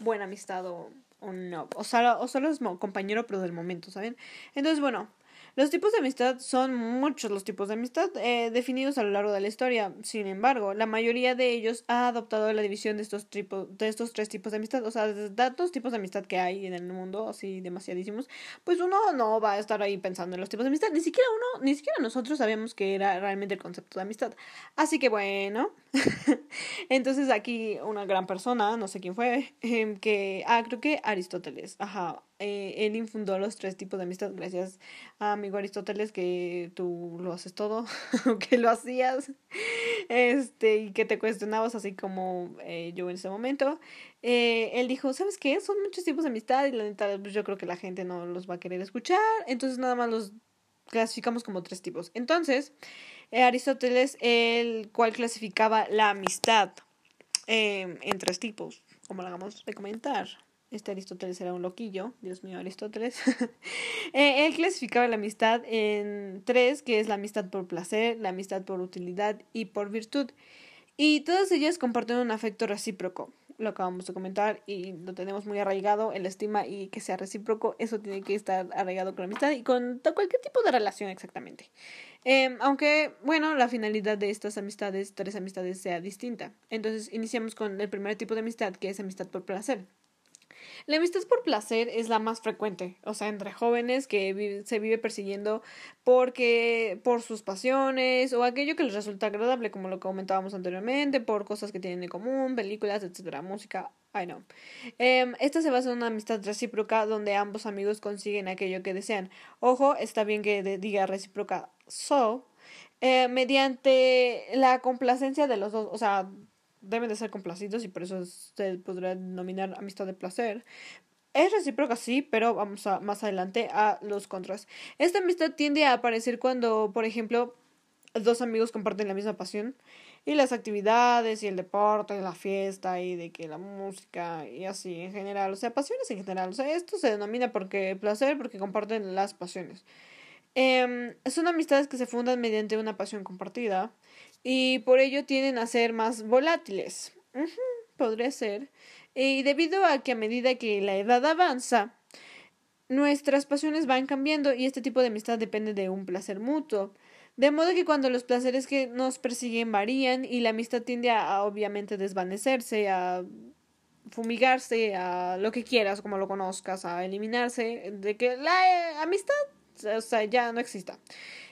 buena amistad o, o no. O, sea, o solo es compañero, pero del momento, ¿saben? Entonces, bueno, los tipos de amistad son muchos los tipos de amistad eh, definidos a lo largo de la historia. Sin embargo, la mayoría de ellos ha adoptado la división de estos, de estos tres tipos de amistad. O sea, de tantos tipos de amistad que hay en el mundo, así demasiadísimos, pues uno no va a estar ahí pensando en los tipos de amistad. Ni siquiera uno, ni siquiera nosotros sabíamos que era realmente el concepto de amistad. Así que bueno, entonces aquí una gran persona, no sé quién fue, em, que, ah, creo que Aristóteles, ajá, eh, él infundó los tres tipos de amistad gracias a amigo Aristóteles que tú lo haces todo, que lo hacías, este, y que te cuestionabas así como eh, yo en ese momento. Eh, él dijo, ¿sabes qué? Son muchos tipos de amistad y la neta, pues yo creo que la gente no los va a querer escuchar, entonces nada más los clasificamos como tres tipos. Entonces, Aristóteles, el cual clasificaba la amistad en tres tipos, como lo hagamos de comentar. Este Aristóteles era un loquillo, Dios mío, Aristóteles. Eh, él clasificaba la amistad en tres, que es la amistad por placer, la amistad por utilidad y por virtud. Y todas ellas comparten un afecto recíproco lo acabamos de comentar y lo tenemos muy arraigado, el estima y que sea recíproco, eso tiene que estar arraigado con la amistad y con cualquier tipo de relación exactamente. Em, aunque, bueno, la finalidad de estas amistades, tres amistades, sea distinta. Entonces, iniciamos con el primer tipo de amistad, que es amistad por placer. La amistad por placer es la más frecuente, o sea, entre jóvenes que se vive persiguiendo porque por sus pasiones o aquello que les resulta agradable, como lo comentábamos anteriormente, por cosas que tienen en común, películas, etcétera, música, I know. Em, esta se basa en una amistad recíproca donde ambos amigos consiguen aquello que desean. Ojo, está bien que diga recíproca so, eh, mediante la complacencia de los dos, o sea, deben de ser complacidos y por eso se podrá denominar amistad de placer. Es recíproca, sí, pero vamos a más adelante a los contras. Esta amistad tiende a aparecer cuando, por ejemplo, dos amigos comparten la misma pasión y las actividades y el deporte y la fiesta y de que la música y así en general, o sea, pasiones en general. O sea, esto se denomina porque placer porque comparten las pasiones. Eh, son amistades que se fundan mediante una pasión compartida y por ello tienden a ser más volátiles. podría ser. Y debido a que a medida que la edad avanza, nuestras pasiones van cambiando y este tipo de amistad depende de un placer mutuo. De modo que cuando los placeres que nos persiguen varían y la amistad tiende a, obviamente desvanecerse, a fumigarse, a lo que quieras, como lo conozcas, a eliminarse, de que la eh, amistad o sea, ya no exista.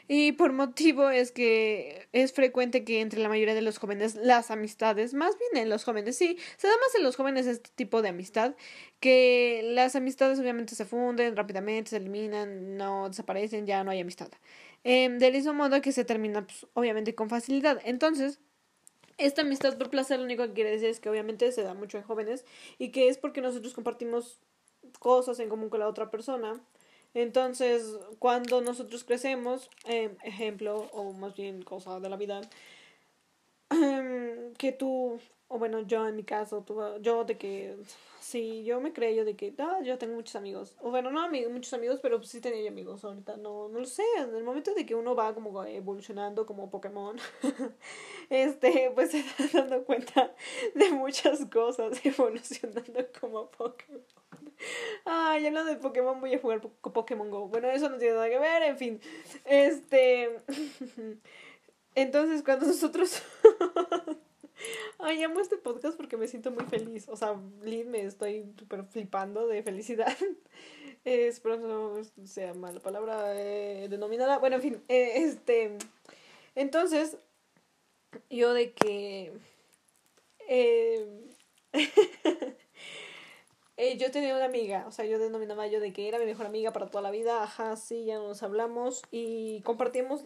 Y por motivo es que es frecuente que entre la mayoría de los jóvenes las amistades, más bien en los jóvenes, sí, se da más en los jóvenes este tipo de amistad, que las amistades obviamente se funden rápidamente, se eliminan, no desaparecen, ya no hay amistad. Eh, del mismo modo que se termina, pues, obviamente, con facilidad. Entonces, esta amistad por placer lo único que quiere decir es que obviamente se da mucho en jóvenes y que es porque nosotros compartimos cosas en común con la otra persona entonces, cuando nosotros crecemos, eh, ejemplo, o más bien cosa de la vida, em, que tú, o bueno, yo en mi caso, tú, yo de que, sí, yo me creo de que, ah, yo tengo muchos amigos, o bueno, no amigos, muchos amigos, pero sí tenía amigos, ahorita no, no lo sé, en el momento de que uno va como evolucionando como Pokémon, este, pues se está dando cuenta de muchas cosas evolucionando como Pokémon. Ay, hablando de Pokémon, voy a jugar Pokémon Go. Bueno, eso no tiene nada que ver, en fin. Este. Entonces, cuando nosotros. Ay, amo este podcast porque me siento muy feliz. O sea, Lid, me estoy súper flipando de felicidad. espero no sea mala palabra eh, denominada. Bueno, en fin, eh, este. Entonces, yo de que. Eh, eh, yo tenía una amiga, o sea, yo denominaba yo de que era mi mejor amiga para toda la vida, ajá, sí, ya nos hablamos y compartimos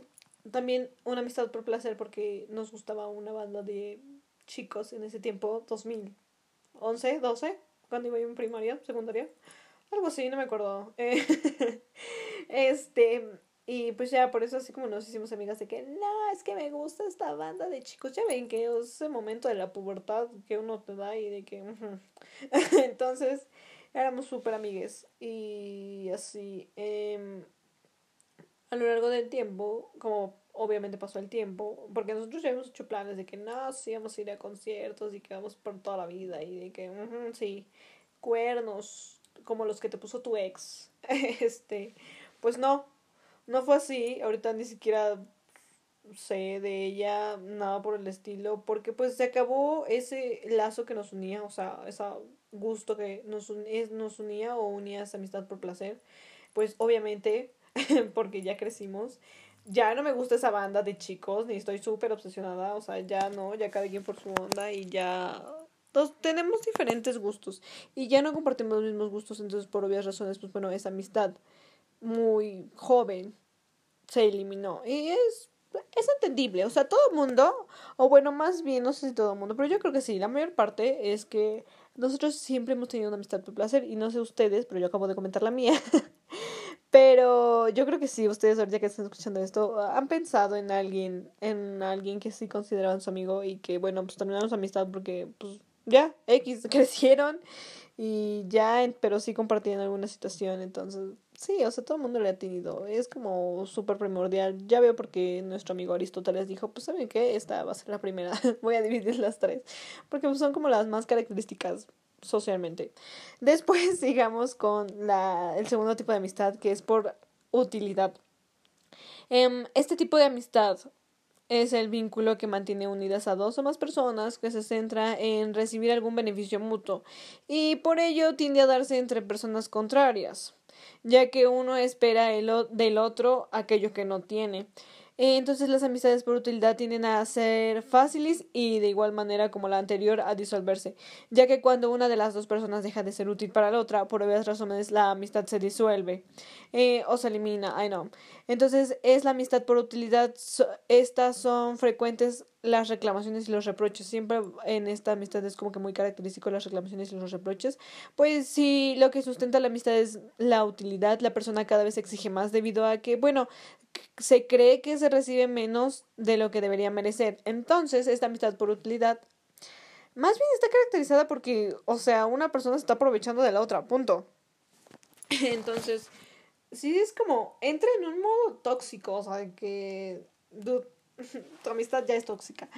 también una amistad por placer porque nos gustaba una banda de chicos en ese tiempo, 2011, 12, cuando iba yo en primaria, secundaria, algo así, no me acuerdo. este, y pues ya por eso así como nos hicimos amigas de que, no, es que me gusta esta banda de chicos. Ya ven que es ese momento de la pubertad que uno te da y de que... Entonces éramos súper amigues. Y así, eh, a lo largo del tiempo, como obviamente pasó el tiempo, porque nosotros ya hemos hecho planes de que no, sí vamos a ir a conciertos y que vamos por toda la vida y de que, sí, cuernos como los que te puso tu ex. este, pues no, no fue así, ahorita ni siquiera sé de ella, nada por el estilo, porque pues se acabó ese lazo que nos unía, o sea, ese gusto que nos, nos unía o unía esa amistad por placer, pues obviamente, porque ya crecimos, ya no me gusta esa banda de chicos, ni estoy súper obsesionada, o sea, ya no, ya cada quien por su onda y ya todos tenemos diferentes gustos y ya no compartimos los mismos gustos, entonces por obvias razones, pues bueno, esa amistad muy joven se eliminó. Y es, es entendible. O sea, todo el mundo, o bueno, más bien, no sé si todo el mundo, pero yo creo que sí, la mayor parte es que nosotros siempre hemos tenido una amistad por placer. Y no sé ustedes, pero yo acabo de comentar la mía. pero yo creo que sí, ustedes ahorita que están escuchando esto, han pensado en alguien, en alguien que sí consideraban su amigo y que, bueno, pues terminaron su amistad porque, pues, ya, X, crecieron y ya, pero sí compartían alguna situación, entonces sí, o sea, todo el mundo le ha tenido, es como súper primordial, ya veo porque nuestro amigo Aristóteles dijo, pues saben qué, esta va a ser la primera, voy a dividir las tres, porque pues, son como las más características socialmente. Después sigamos con la, el segundo tipo de amistad que es por utilidad. Em, este tipo de amistad es el vínculo que mantiene unidas a dos o más personas que se centra en recibir algún beneficio mutuo y por ello tiende a darse entre personas contrarias, ya que uno espera el del otro aquello que no tiene. Eh, entonces las amistades por utilidad tienden a ser fáciles y de igual manera como la anterior a disolverse, ya que cuando una de las dos personas deja de ser útil para la otra, por obvias razones la amistad se disuelve eh, o se elimina, I know. Entonces es la amistad por utilidad, estas son frecuentes las reclamaciones y los reproches. Siempre en esta amistad es como que muy característico las reclamaciones y los reproches. Pues si lo que sustenta la amistad es la utilidad, la persona cada vez exige más debido a que, bueno, se cree que se recibe menos de lo que debería merecer. Entonces, esta amistad por utilidad más bien está caracterizada porque, o sea, una persona se está aprovechando de la otra, punto. Entonces, sí es como, entra en un modo tóxico, o sea, que, tu amistad ya es tóxica.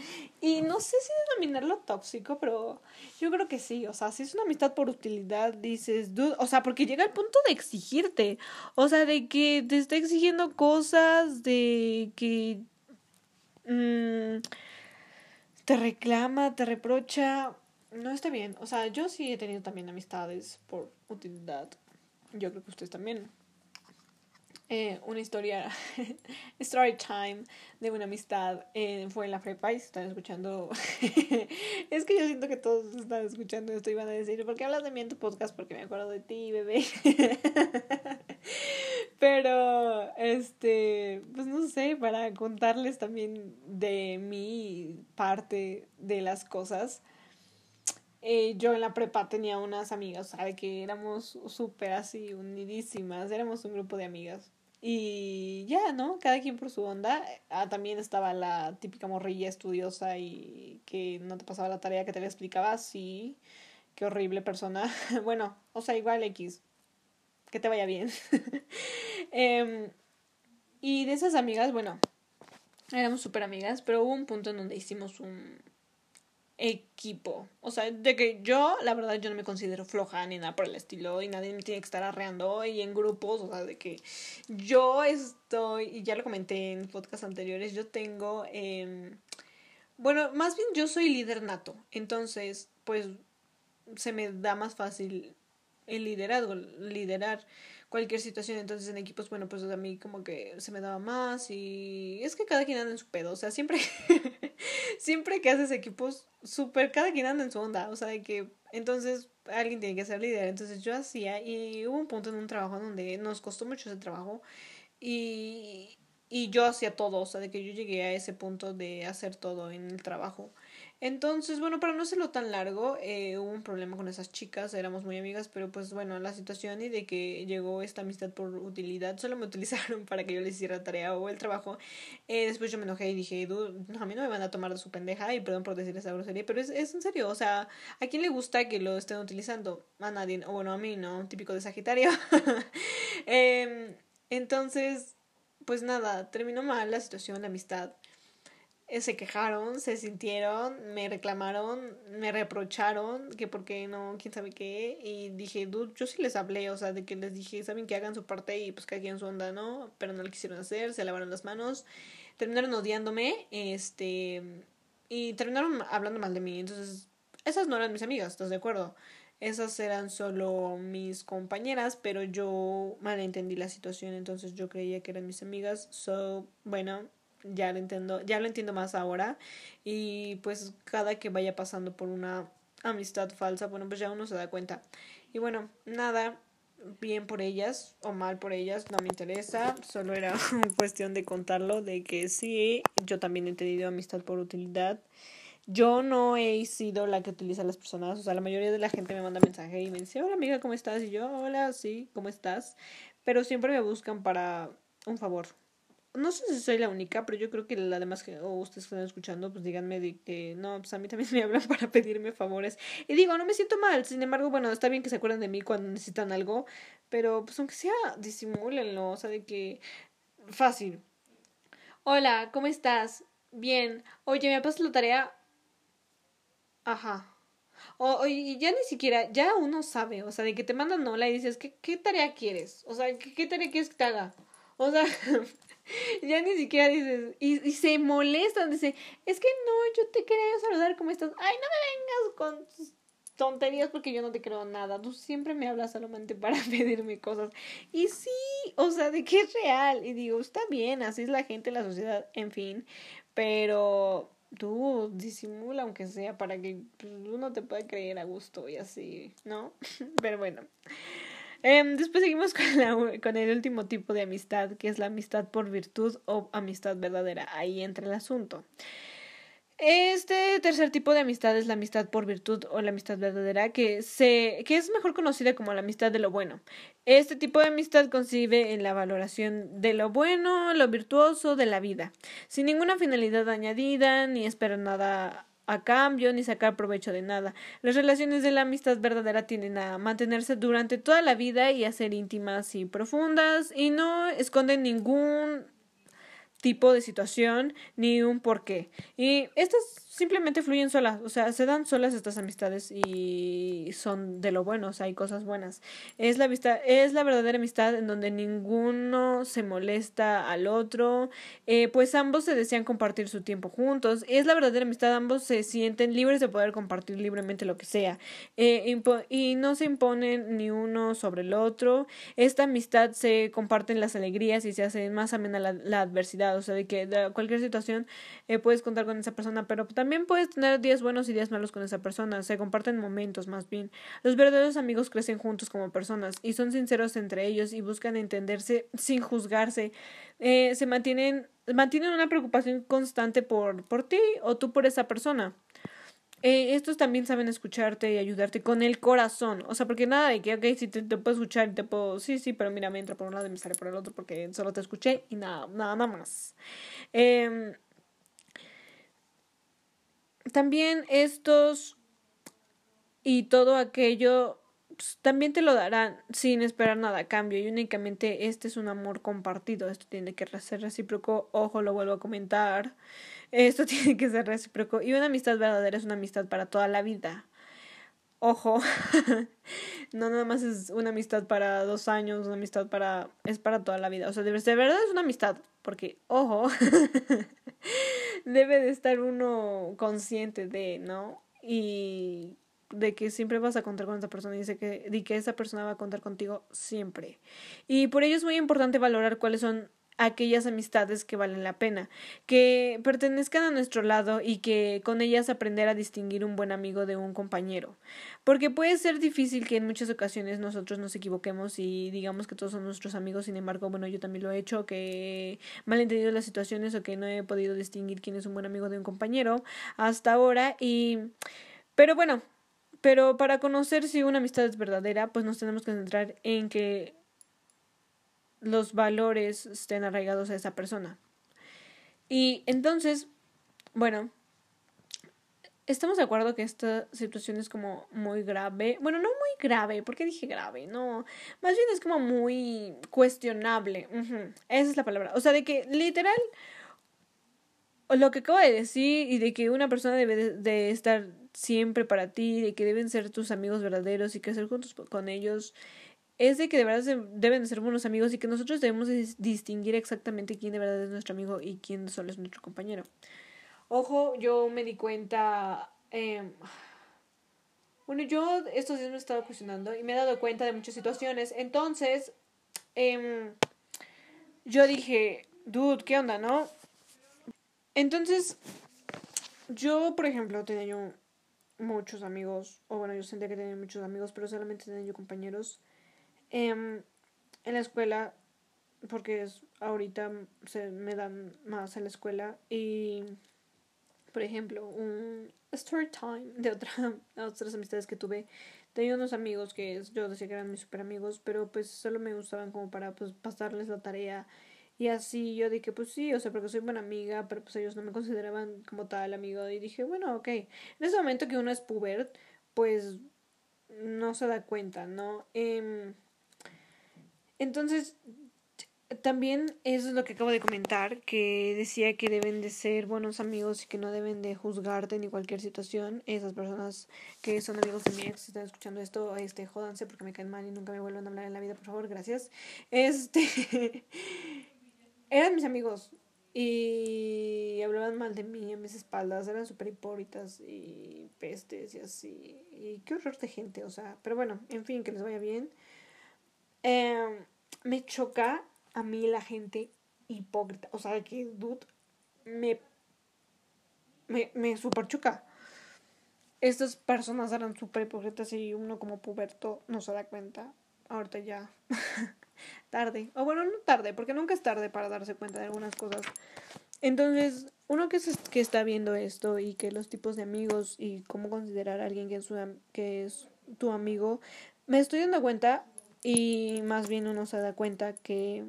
Y no sé si denominarlo tóxico, pero yo creo que sí. O sea, si es una amistad por utilidad, dices, dude, o sea, porque llega al punto de exigirte. O sea, de que te está exigiendo cosas, de que mm, te reclama, te reprocha. No está bien. O sea, yo sí he tenido también amistades por utilidad. Yo creo que ustedes también. Eh, una historia, story time de una amistad eh, fue en la prepa y están escuchando. es que yo siento que todos están escuchando esto y van a decir, ¿por qué hablas de mí en tu podcast? Porque me acuerdo de ti, bebé. Pero, este, pues no sé, para contarles también de mi parte de las cosas. Eh, yo en la prepa tenía unas amigas, ¿sabe? Que éramos súper así, unidísimas, éramos un grupo de amigas y ya, ¿no? Cada quien por su onda. Ah, también estaba la típica morrilla estudiosa y que no te pasaba la tarea que te la explicaba. Sí, qué horrible persona. bueno, o sea, igual X. Que te vaya bien. Em, y de esas amigas, bueno, éramos súper amigas, pero hubo un punto en donde hicimos un, equipo. O sea, de que yo, la verdad, yo no me considero floja ni nada por el estilo y nadie me tiene que estar arreando y en grupos, o sea, de que yo estoy, y ya lo comenté en podcast anteriores, yo tengo, eh, bueno, más bien yo soy líder nato, entonces, pues, se me da más fácil el liderazgo, liderar cualquier situación. Entonces en equipos, bueno, pues a mí como que se me daba más y es que cada quien anda en su pedo. O sea, siempre, siempre que haces equipos, súper, cada quien anda en su onda. O sea, de que entonces alguien tiene que ser líder. Entonces yo hacía y hubo un punto en un trabajo donde nos costó mucho ese trabajo y, y yo hacía todo. O sea, de que yo llegué a ese punto de hacer todo en el trabajo. Entonces, bueno, para no hacerlo tan largo, eh, hubo un problema con esas chicas, éramos muy amigas, pero pues bueno, la situación y de que llegó esta amistad por utilidad, solo me utilizaron para que yo les hiciera tarea o el trabajo. Eh, después yo me enojé y dije, a mí no me van a tomar de su pendeja y perdón por decir esa grosería, pero es, es en serio, o sea, ¿a quién le gusta que lo estén utilizando? A nadie, o bueno, a mí, ¿no? Típico de Sagitario. eh, entonces, pues nada, terminó mal la situación, la amistad. Eh, se quejaron, se sintieron, me reclamaron, me reprocharon que por qué no, quién sabe qué. Y dije, dude, yo sí les hablé, o sea, de que les dije, saben que hagan su parte y pues que hagan su onda, ¿no? Pero no lo quisieron hacer, se lavaron las manos, terminaron odiándome, este, y terminaron hablando mal de mí. Entonces, esas no eran mis amigas, ¿estás de acuerdo? Esas eran solo mis compañeras, pero yo malentendí la situación, entonces yo creía que eran mis amigas. So, bueno, ya lo entiendo, ya lo entiendo más ahora y pues cada que vaya pasando por una amistad falsa, bueno, pues ya uno se da cuenta. Y bueno, nada, bien por ellas o mal por ellas, no me interesa, solo era cuestión de contarlo, de que sí, yo también he tenido amistad por utilidad. Yo no he sido la que utiliza a las personas, o sea, la mayoría de la gente me manda mensaje y me dice, hola amiga, ¿cómo estás? Y yo, hola, sí, ¿cómo estás? Pero siempre me buscan para un favor, no sé si soy la única, pero yo creo que la demás que, ustedes están escuchando, pues díganme de que no, pues a mí también me hablan para pedirme favores. Y digo, no me siento mal, sin embargo, bueno, está bien que se acuerden de mí cuando necesitan algo, pero pues aunque sea, disimúlenlo, o sea, de que fácil. Hola, ¿cómo estás? Bien. Oye, ¿me pasas la tarea? Ajá. O, y ya ni siquiera, ya uno sabe, o sea, de que te mandan hola y dices, ¿qué, qué tarea quieres? O sea, ¿qué, qué tarea quieres que te haga? O sea, ya ni siquiera dices, y, se molestan, dice, es que no, yo te quería saludar, ¿cómo estás? Ay, no me vengas con tonterías porque yo no te creo nada. Tú siempre me hablas solamente para pedirme cosas. Y sí, o sea, de que es real. Y digo, está bien, así es la gente, la sociedad, en fin. Pero tú disimula aunque sea para que pues, uno te pueda creer a gusto y así, ¿no? Pero bueno. Eh, después seguimos con, el último tipo de amistad, que es la amistad por virtud o amistad verdadera. Ahí entra el asunto. Este tercer tipo de amistad es la amistad por virtud o la amistad verdadera, que, se, que es mejor conocida como la amistad de lo bueno. Este tipo de amistad concibe en la valoración de lo bueno, lo virtuoso de la vida, sin ninguna finalidad añadida, ni espera nada a cambio ni sacar provecho de nada. Las relaciones de la amistad verdadera tienden a mantenerse durante toda la vida y a ser íntimas y profundas y no esconden ningún tipo de situación ni un porqué. Y estas simplemente fluyen solas, o sea, se dan solas estas amistades y son de lo bueno, o sea, hay cosas buenas. Es la amistad, es la verdadera amistad en donde ninguno se molesta al otro, eh, pues ambos se desean compartir su tiempo juntos. Es la verdadera amistad, ambos se sienten libres de poder compartir libremente lo que sea eh, y no se imponen ni uno sobre el otro. Esta amistad se comparten las alegrías y se hace más amena la, adversidad, o sea, de que cualquier situación eh, puedes contar con esa persona, pero también también puedes tener días buenos y días malos con esa persona, se comparten momentos más bien. Los verdaderos amigos crecen juntos como personas y son sinceros entre ellos y buscan entenderse sin juzgarse. Eh, se mantienen, mantienen una preocupación constante por, por ti o tú por esa persona. Eh, estos también saben escucharte y ayudarte con el corazón. O sea, porque nada de que, ok, si te, puedo escuchar y te puedo. Sí, sí, pero mira, me entra por un lado y me sale por el otro porque solo te escuché y nada, nada más. Eh, también estos y todo aquello pues, también te lo darán sin esperar nada a cambio y únicamente este es un amor compartido. Esto tiene que ser recíproco. Ojo, lo vuelvo a comentar. Esto tiene que ser recíproco. Y una amistad verdadera es una amistad para toda la vida. Ojo, no nada más es una amistad para dos años, una amistad para... es para toda la vida. O sea, de verdad es una amistad, porque, ojo, debe de estar uno consciente de, ¿no? Y de que siempre vas a contar con esa persona y dice que, que esa persona va a contar contigo siempre. Y por ello es muy importante valorar cuáles son aquellas amistades que valen la pena, que pertenezcan a nuestro lado y que con ellas aprender a distinguir un buen amigo de un compañero. Porque puede ser difícil que en muchas ocasiones nosotros nos equivoquemos y digamos que todos son nuestros amigos, sin embargo, bueno, yo también lo he hecho, que mal entendido las situaciones o que no he podido distinguir quién es un buen amigo de un compañero hasta ahora y pero bueno, pero para conocer si una amistad es verdadera, pues nos tenemos que centrar en que los valores estén arraigados a esa persona. Y entonces, bueno, estamos de acuerdo que esta situación es como muy grave. Bueno, no muy grave, ¿por qué dije grave? No, más bien es como muy cuestionable. Esa es la palabra. O sea, de que literal, lo que acabo de decir y de que una persona debe de, estar siempre para ti, de que deben ser tus amigos verdaderos y que hacer juntos con ellos es de que de verdad deben de ser buenos amigos y que nosotros debemos distinguir exactamente quién de verdad es nuestro amigo y quién solo es nuestro compañero. Ojo, yo me di cuenta... Eh, bueno, yo estos días me he estado cuestionando y me he dado cuenta de muchas situaciones. Entonces, eh, yo dije, dude, ¿qué onda, no? Entonces, yo, por ejemplo, tenía yo muchos amigos, o bueno, yo sentía que tenía muchos amigos, pero solamente tenía yo compañeros Em, en la escuela, porque es, ahorita se me dan más en la escuela y, por ejemplo, un story time de otra, otras amistades que tuve. Tenía unos amigos que yo decía que eran mis super amigos, pero pues solo me gustaban como para pues pasarles la tarea Y así yo dije, pues sí, o sea, porque soy buena amiga, pero pues ellos no me consideraban como tal amigo. Y dije, bueno, ok. En ese momento que uno es puber, pues no se da cuenta, ¿no? Eh, entonces, también eso es lo que acabo de comentar, que decía que deben de ser buenos amigos y que no deben de juzgarte ni cualquier situación. Esas personas que son amigos de mi ex, están escuchando esto, este, jódanse porque me caen mal y nunca me vuelvan a hablar en la vida, por favor, gracias. Este, eran mis amigos y hablaban mal de mí a mis espaldas, eran súper hipócritas y pestes y así. Y qué horror de gente, o sea, pero bueno, en fin, que les vaya bien. Eh, me choca a mí la gente hipócrita. O sea, que, dude, me, me, me super choca. Estas personas eran súper hipócritas y uno como puberto no se da cuenta. Ahorita ya. tarde. O bueno, no tarde, porque nunca es tarde para darse cuenta de algunas cosas. Entonces, uno que, que está viendo esto y que los tipos de amigos y cómo considerar a alguien que es, que es tu amigo, me estoy dando cuenta y más bien uno se da cuenta que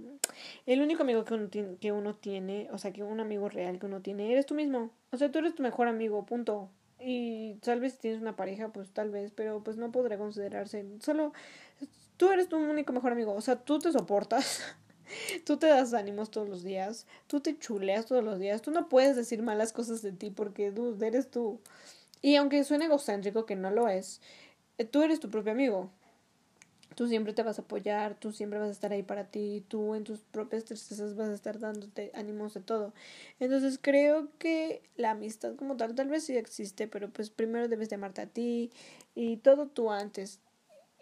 el único amigo que uno, tiene, que uno tiene, o sea, que un amigo real que uno tiene, eres tú mismo. O sea, tú eres tu mejor amigo, punto. Y tal vez si tienes una pareja, pues tal vez, pero pues no podrá considerarse. Solo tú eres tu único mejor amigo. O sea, tú te soportas. tú te das ánimos todos los días. Tú te chuleas todos los días. Tú no puedes decir malas cosas de ti porque tú eres tú. Y aunque suene egocéntrico, que no lo es, eh, tú eres tu propio amigo. Tú siempre te vas a apoyar, tú siempre vas a estar ahí para ti, tú en tus propias tristezas vas a estar dándote ánimos de todo. Entonces creo que la amistad como tal tal vez sí existe, pero pues primero debes de amarte a ti y todo tú antes.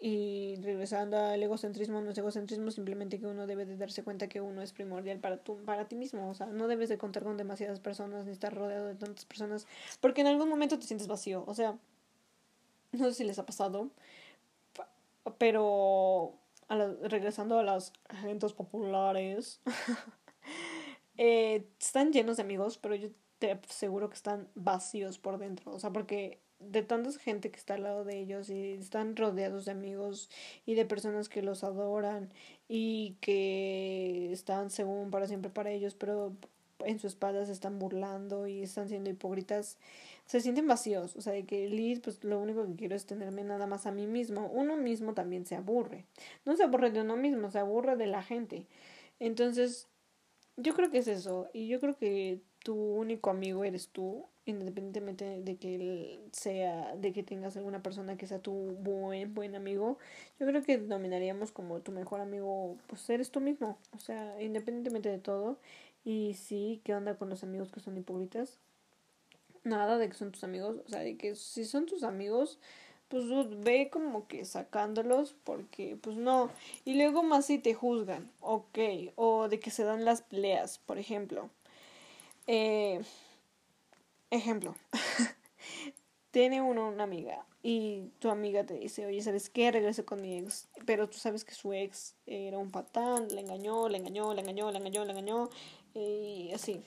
Y regresando al egocentrismo, no es egocentrismo, simplemente que uno debe de darse cuenta que uno es primordial para, tu, para ti mismo. O sea, no debes de contar con demasiadas personas ni estar rodeado de tantas personas, porque en algún momento te sientes vacío. O sea, no sé si les ha pasado, pero regresando a las agentes populares, eh, están llenos de amigos, pero yo te aseguro que están vacíos por dentro. O sea, porque de tanta gente que está al lado de ellos y están rodeados de amigos y de personas que los adoran y que están según para siempre para ellos, pero en su espalda se están burlando y están siendo hipócritas se sienten vacíos, o sea, de que Liz, pues lo único que quiero es tenerme nada más a mí mismo. Uno mismo también se aburre. No se aburre de uno mismo, se aburre de la gente. Entonces, yo creo que es eso. Y yo creo que tu único amigo eres tú, independientemente de que él sea, de que tengas alguna persona que sea tu buen, buen amigo. Yo creo que denominaríamos como tu mejor amigo, pues eres tú mismo. O sea, independientemente de todo. Y sí, ¿qué onda con los amigos que son hipócritas? Nada de que son tus amigos, o sea, de que si son tus amigos, pues ve como que sacándolos porque pues no. Y luego más si te juzgan, ok, o de que se dan las peleas, por ejemplo. Eh, ejemplo, tiene uno una amiga y tu amiga te dice, oye, ¿sabes qué? Regrese con mi ex, pero tú sabes que su ex era un patán, le engañó, le engañó, le engañó, le engañó, le engañó, y así.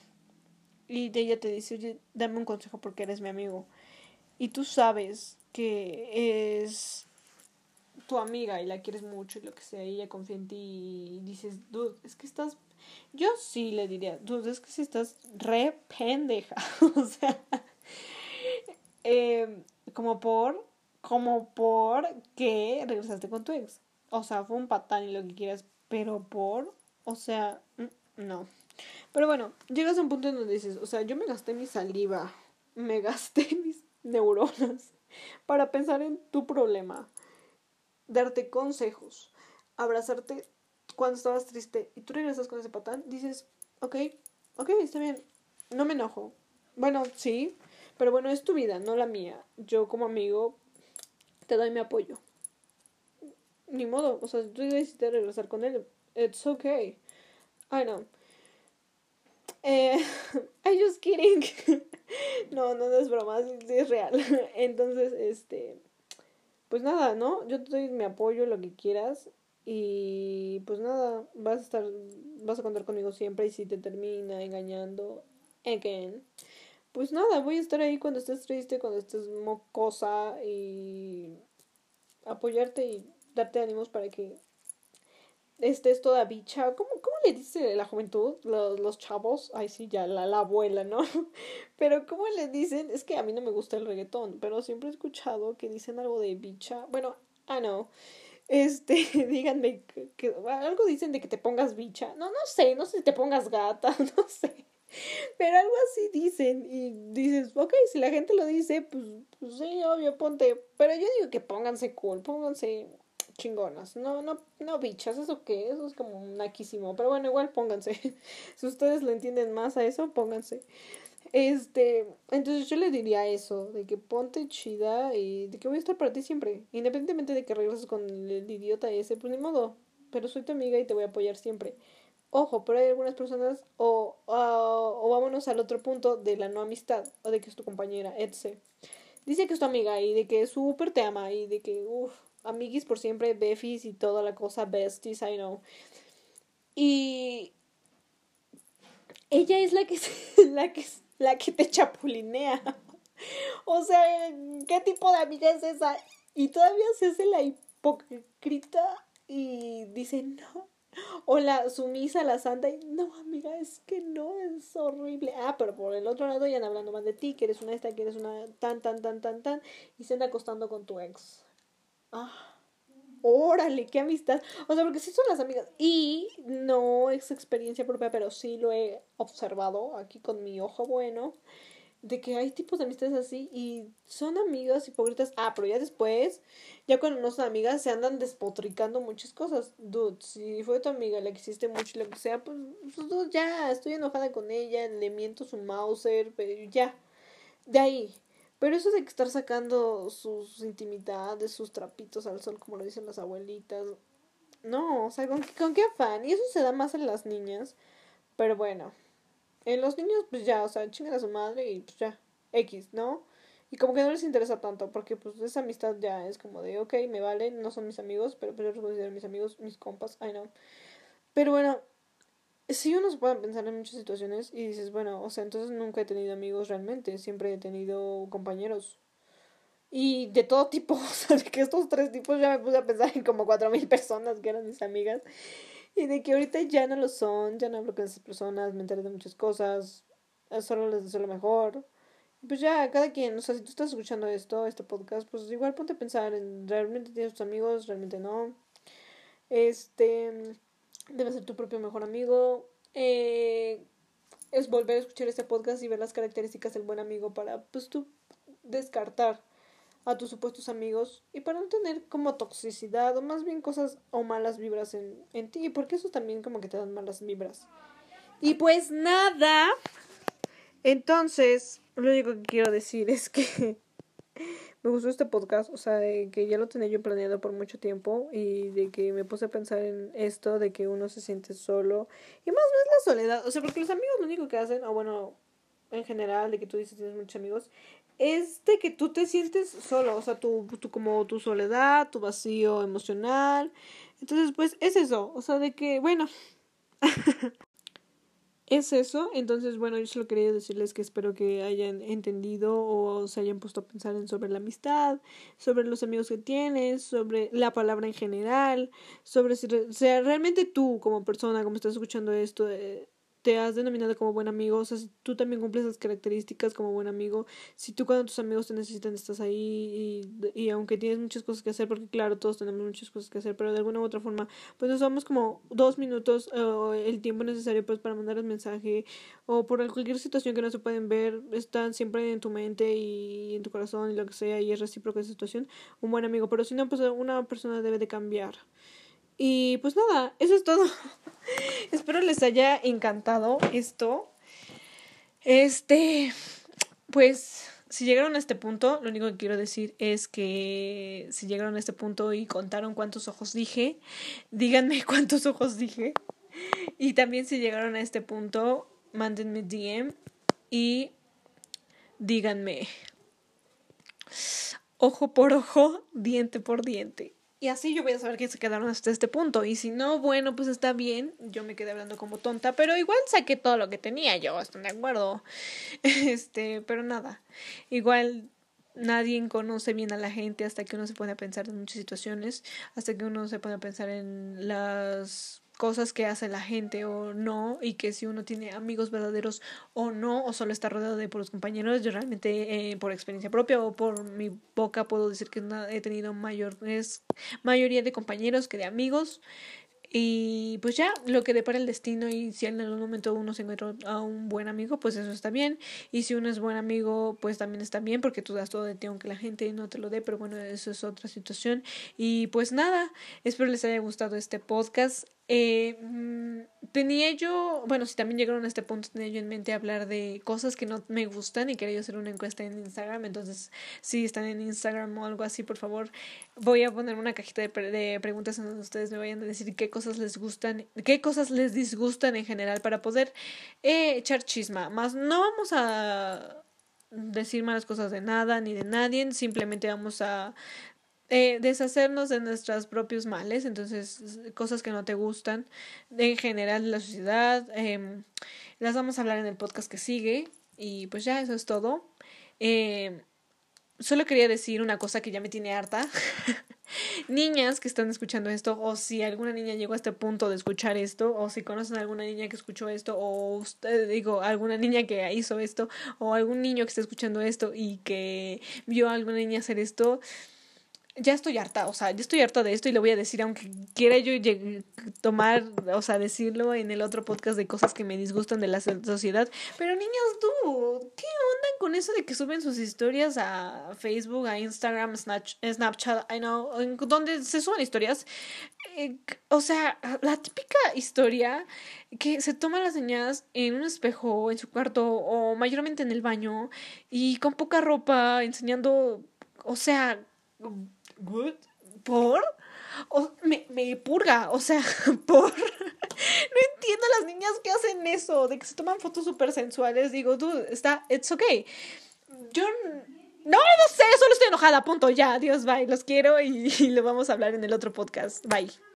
Y ella te dice, oye, dame un consejo porque eres mi amigo. Y tú sabes que es tu amiga y la quieres mucho y lo que sea, y ella confía en ti y dices, dude, es que estás... Yo sí le diría, dude, es que si estás re pendeja. o sea, eh, como por, como por que regresaste con tu ex. O sea, fue un patán y lo que quieras, pero por, o sea, no. Pero bueno, llegas a un punto en donde dices, o sea, yo me gasté mi saliva, me gasté mis neuronas para pensar en tu problema, darte consejos, abrazarte cuando estabas triste y tú regresas con ese patán, dices, ok, ok, está bien, no me enojo. Bueno, sí, pero bueno, es tu vida, no la mía. Yo como amigo te doy mi apoyo. Ni modo, o sea, tú decidiste regresar con él, it's okay. I know. Eh, I'm just kidding. no, no, es broma, es real. Entonces, este, pues nada, ¿no? Yo te doy mi apoyo, lo que quieras. Y pues nada, vas a estar, vas a contar conmigo siempre. Y si te termina engañando, again, pues nada, voy a estar ahí cuando estés triste, cuando estés mocosa y apoyarte y darte ánimos para que este es toda bicha. ¿Cómo, cómo le dice la juventud? Los, los chavos. Ay, sí, ya, la, la abuela, ¿no? Pero ¿cómo le dicen? Es que a mí no me gusta el reggaetón, pero siempre he escuchado que dicen algo de bicha. Bueno, ah, no. Este, díganme, que, algo dicen de que te pongas bicha. No, no sé, no sé si te pongas gata, no sé. Pero algo así dicen y dices, ok, si la gente lo dice, pues, pues sí, obvio, ponte. Pero yo digo que pónganse cool, pónganse chingonas. No, no, no bichas, ¿eso qué? Eso es como naquísimo. Pero bueno, igual pónganse. si ustedes le entienden más a eso, pónganse. Este, entonces yo le diría eso, de que ponte chida y de que voy a estar para ti siempre. Independientemente de que regreses con el idiota ese, pues ni modo. Pero soy tu amiga y te voy a apoyar siempre. Ojo, pero hay algunas personas, o, o, o vámonos al otro punto de la no amistad, o de que es tu compañera, etc. Dice que es tu amiga y de que súper te ama y de que, uff, amiguis por siempre, befis y toda la cosa, besties, I know. Y ella es la que, la que, la que te chapulinea. O sea, ¿qué tipo de amiga es esa? Y todavía se hace la hipócrita y dice, no. O la sumisa, la santa, y no, amiga, es que no, es horrible. Ah, pero por el otro lado ya hablando más de ti, que eres una esta, que eres una tan, tan, tan, tan, tan, y se anda acostando con tu ex. Ah, órale, qué amistad. O sea, porque sí son las amigas. Y no es experiencia propia, pero sí lo he observado aquí con mi ojo bueno. De que hay tipos de amistades así y son amigas hipócritas. Ah, pero ya después, ya cuando no son amigas, se andan despotricando muchas cosas. Dude, si fue tu amiga, la que hiciste mucho y lo que sea, pues, pues ya, estoy enojada con ella, le miento su Mauser, pero ya. De ahí, pero eso de que estar sacando sus intimidades, sus trapitos al sol, como lo dicen las abuelitas. No, o sea, ¿con, ¿con qué afán? Y eso se da más en las niñas. Pero bueno, en los niños, pues ya, o sea, chingan a su madre y pues ya, X, ¿no? Y como que no les interesa tanto, porque pues esa amistad ya es como de, ok, me vale, no son mis amigos, pero pues yo los considero mis amigos, mis compas, I know. Pero bueno, sí uno se puede pensar en muchas situaciones y dices, bueno, o sea, entonces nunca he tenido amigos realmente, siempre he tenido compañeros. Y de todo tipo, o sea, de que estos tres tipos ya me puse a pensar en como cuatro mil personas que eran mis amigas. Y de que ahorita ya no lo son, ya no hablo con esas personas, me enteré de muchas cosas, solo les deseo lo mejor. Pues ya, cada quien, o sea, si tú estás escuchando esto, este podcast, pues igual ponte a pensar en realmente tienes tus amigos, realmente no. Este debes ser tu propio mejor amigo. Eh, es volver a escuchar este podcast y ver las características del buen amigo para, pues, tú descartar a tus supuestos amigos y para no tener como toxicidad o más bien cosas o malas vibras en, en ti, porque eso también como que te dan malas vibras. Y pues nada, entonces, lo único que quiero decir es que me gustó este podcast, o sea, de que ya lo tenía yo planeado por mucho tiempo y de que me puse a pensar en esto, de que uno se siente solo. Y más no es la soledad, o sea, porque los amigos lo único que hacen, o bueno, en general, de que tú dices tienes muchos amigos, es de que tú te sientes solo, o sea, tu, tu, como tu soledad, tu vacío emocional. Entonces, pues es eso, o sea, de que, bueno, es eso. Entonces, bueno, yo solo quería decirles que espero que hayan entendido o se hayan puesto a pensar en sobre la amistad, sobre los amigos que tienes, sobre la palabra en general, sobre si sea realmente tú como persona, como estás escuchando esto, eh, te has denominado como buen amigo, o sea, si tú también cumples las características como buen amigo, si tú cuando tus amigos te necesitan estás ahí y, y aunque tienes muchas cosas que hacer, porque claro, todos tenemos muchas cosas que hacer, pero de alguna u otra forma, pues nos damos como dos minutos o el tiempo necesario pues para mandar el mensaje o por cualquier situación que no se pueden ver, están siempre en tu mente y en tu corazón y lo que sea y es recíproco esa situación, un buen amigo, pero si no, pues una persona debe de cambiar. Y pues nada, eso es todo. Espero les haya encantado esto. Este, pues si llegaron a este punto, lo único que quiero decir es que si llegaron a este punto y contaron cuántos ojos dije, díganme cuántos ojos dije. Y también si llegaron a este punto, mándenme DM y díganme ojo por ojo, diente por diente. Y así yo voy a saber que se quedaron hasta este punto. Y si no, bueno, pues está bien. Yo me quedé hablando como tonta, pero igual saqué todo lo que tenía yo, estoy de acuerdo. Este, pero nada. Igual nadie conoce bien a la gente hasta que uno se pone a pensar en muchas situaciones, hasta que uno se pone a pensar en las cosas que hace la gente o no y que si uno tiene amigos verdaderos o no o solo está rodeado de puros compañeros yo realmente eh, por experiencia propia o por mi boca puedo decir que he tenido mayores mayoría de compañeros que de amigos y pues ya, lo que depara el destino y si en algún momento uno se encuentra a un buen amigo, pues eso está bien. Y si uno es buen amigo, pues también está bien porque tú das todo de ti aunque la gente no te lo dé, pero bueno, eso es otra situación. Y pues nada, espero les haya gustado este podcast. Eh, mm, tenía yo, bueno, si también llegaron a este punto, tenía yo en mente hablar de cosas que no me gustan y quería hacer una encuesta en Instagram. Entonces, si están en Instagram o algo así, por favor, voy a poner una cajita de, de preguntas en donde ustedes me vayan a decir qué cosas les gustan, qué cosas les disgustan en general para poder eh, echar chisma. Más no vamos a decir malas cosas de nada ni de nadie, simplemente vamos a eh, deshacernos de nuestros propios males, entonces cosas que no te gustan en general la sociedad, eh, las vamos a hablar en el podcast que sigue y pues ya eso es todo. Eh, solo quería decir una cosa que ya me tiene harta. Niñas que están escuchando esto, o si alguna niña llegó a este punto de escuchar esto, o si conocen a alguna niña que escuchó esto, o usted, digo, alguna niña que hizo esto, o algún niño que está escuchando esto y que vio a alguna niña hacer esto, ya estoy harta, o sea, ya estoy harta de esto y le voy a decir, aunque quiera yo tomar, o sea, decirlo en el otro podcast de cosas que me disgustan de la sociedad, pero niñas, tú, ¿qué onda con eso de que suben sus historias a Facebook, a Instagram, Snapchat, I know, donde se suben historias? Eh, o sea, la típica historia que se toman las niñas en un espejo, en su cuarto o mayormente en el baño y con poca ropa, enseñando, o sea, good por me, me purga, o sea, por no entiendo a las niñas que hacen eso, de que se toman fotos súper sensuales, digo, tú, está, it's okay. Yo no, no sé, solo estoy enojada, punto, ya, adiós, bye, los quiero y, y lo vamos a hablar en el otro podcast, bye.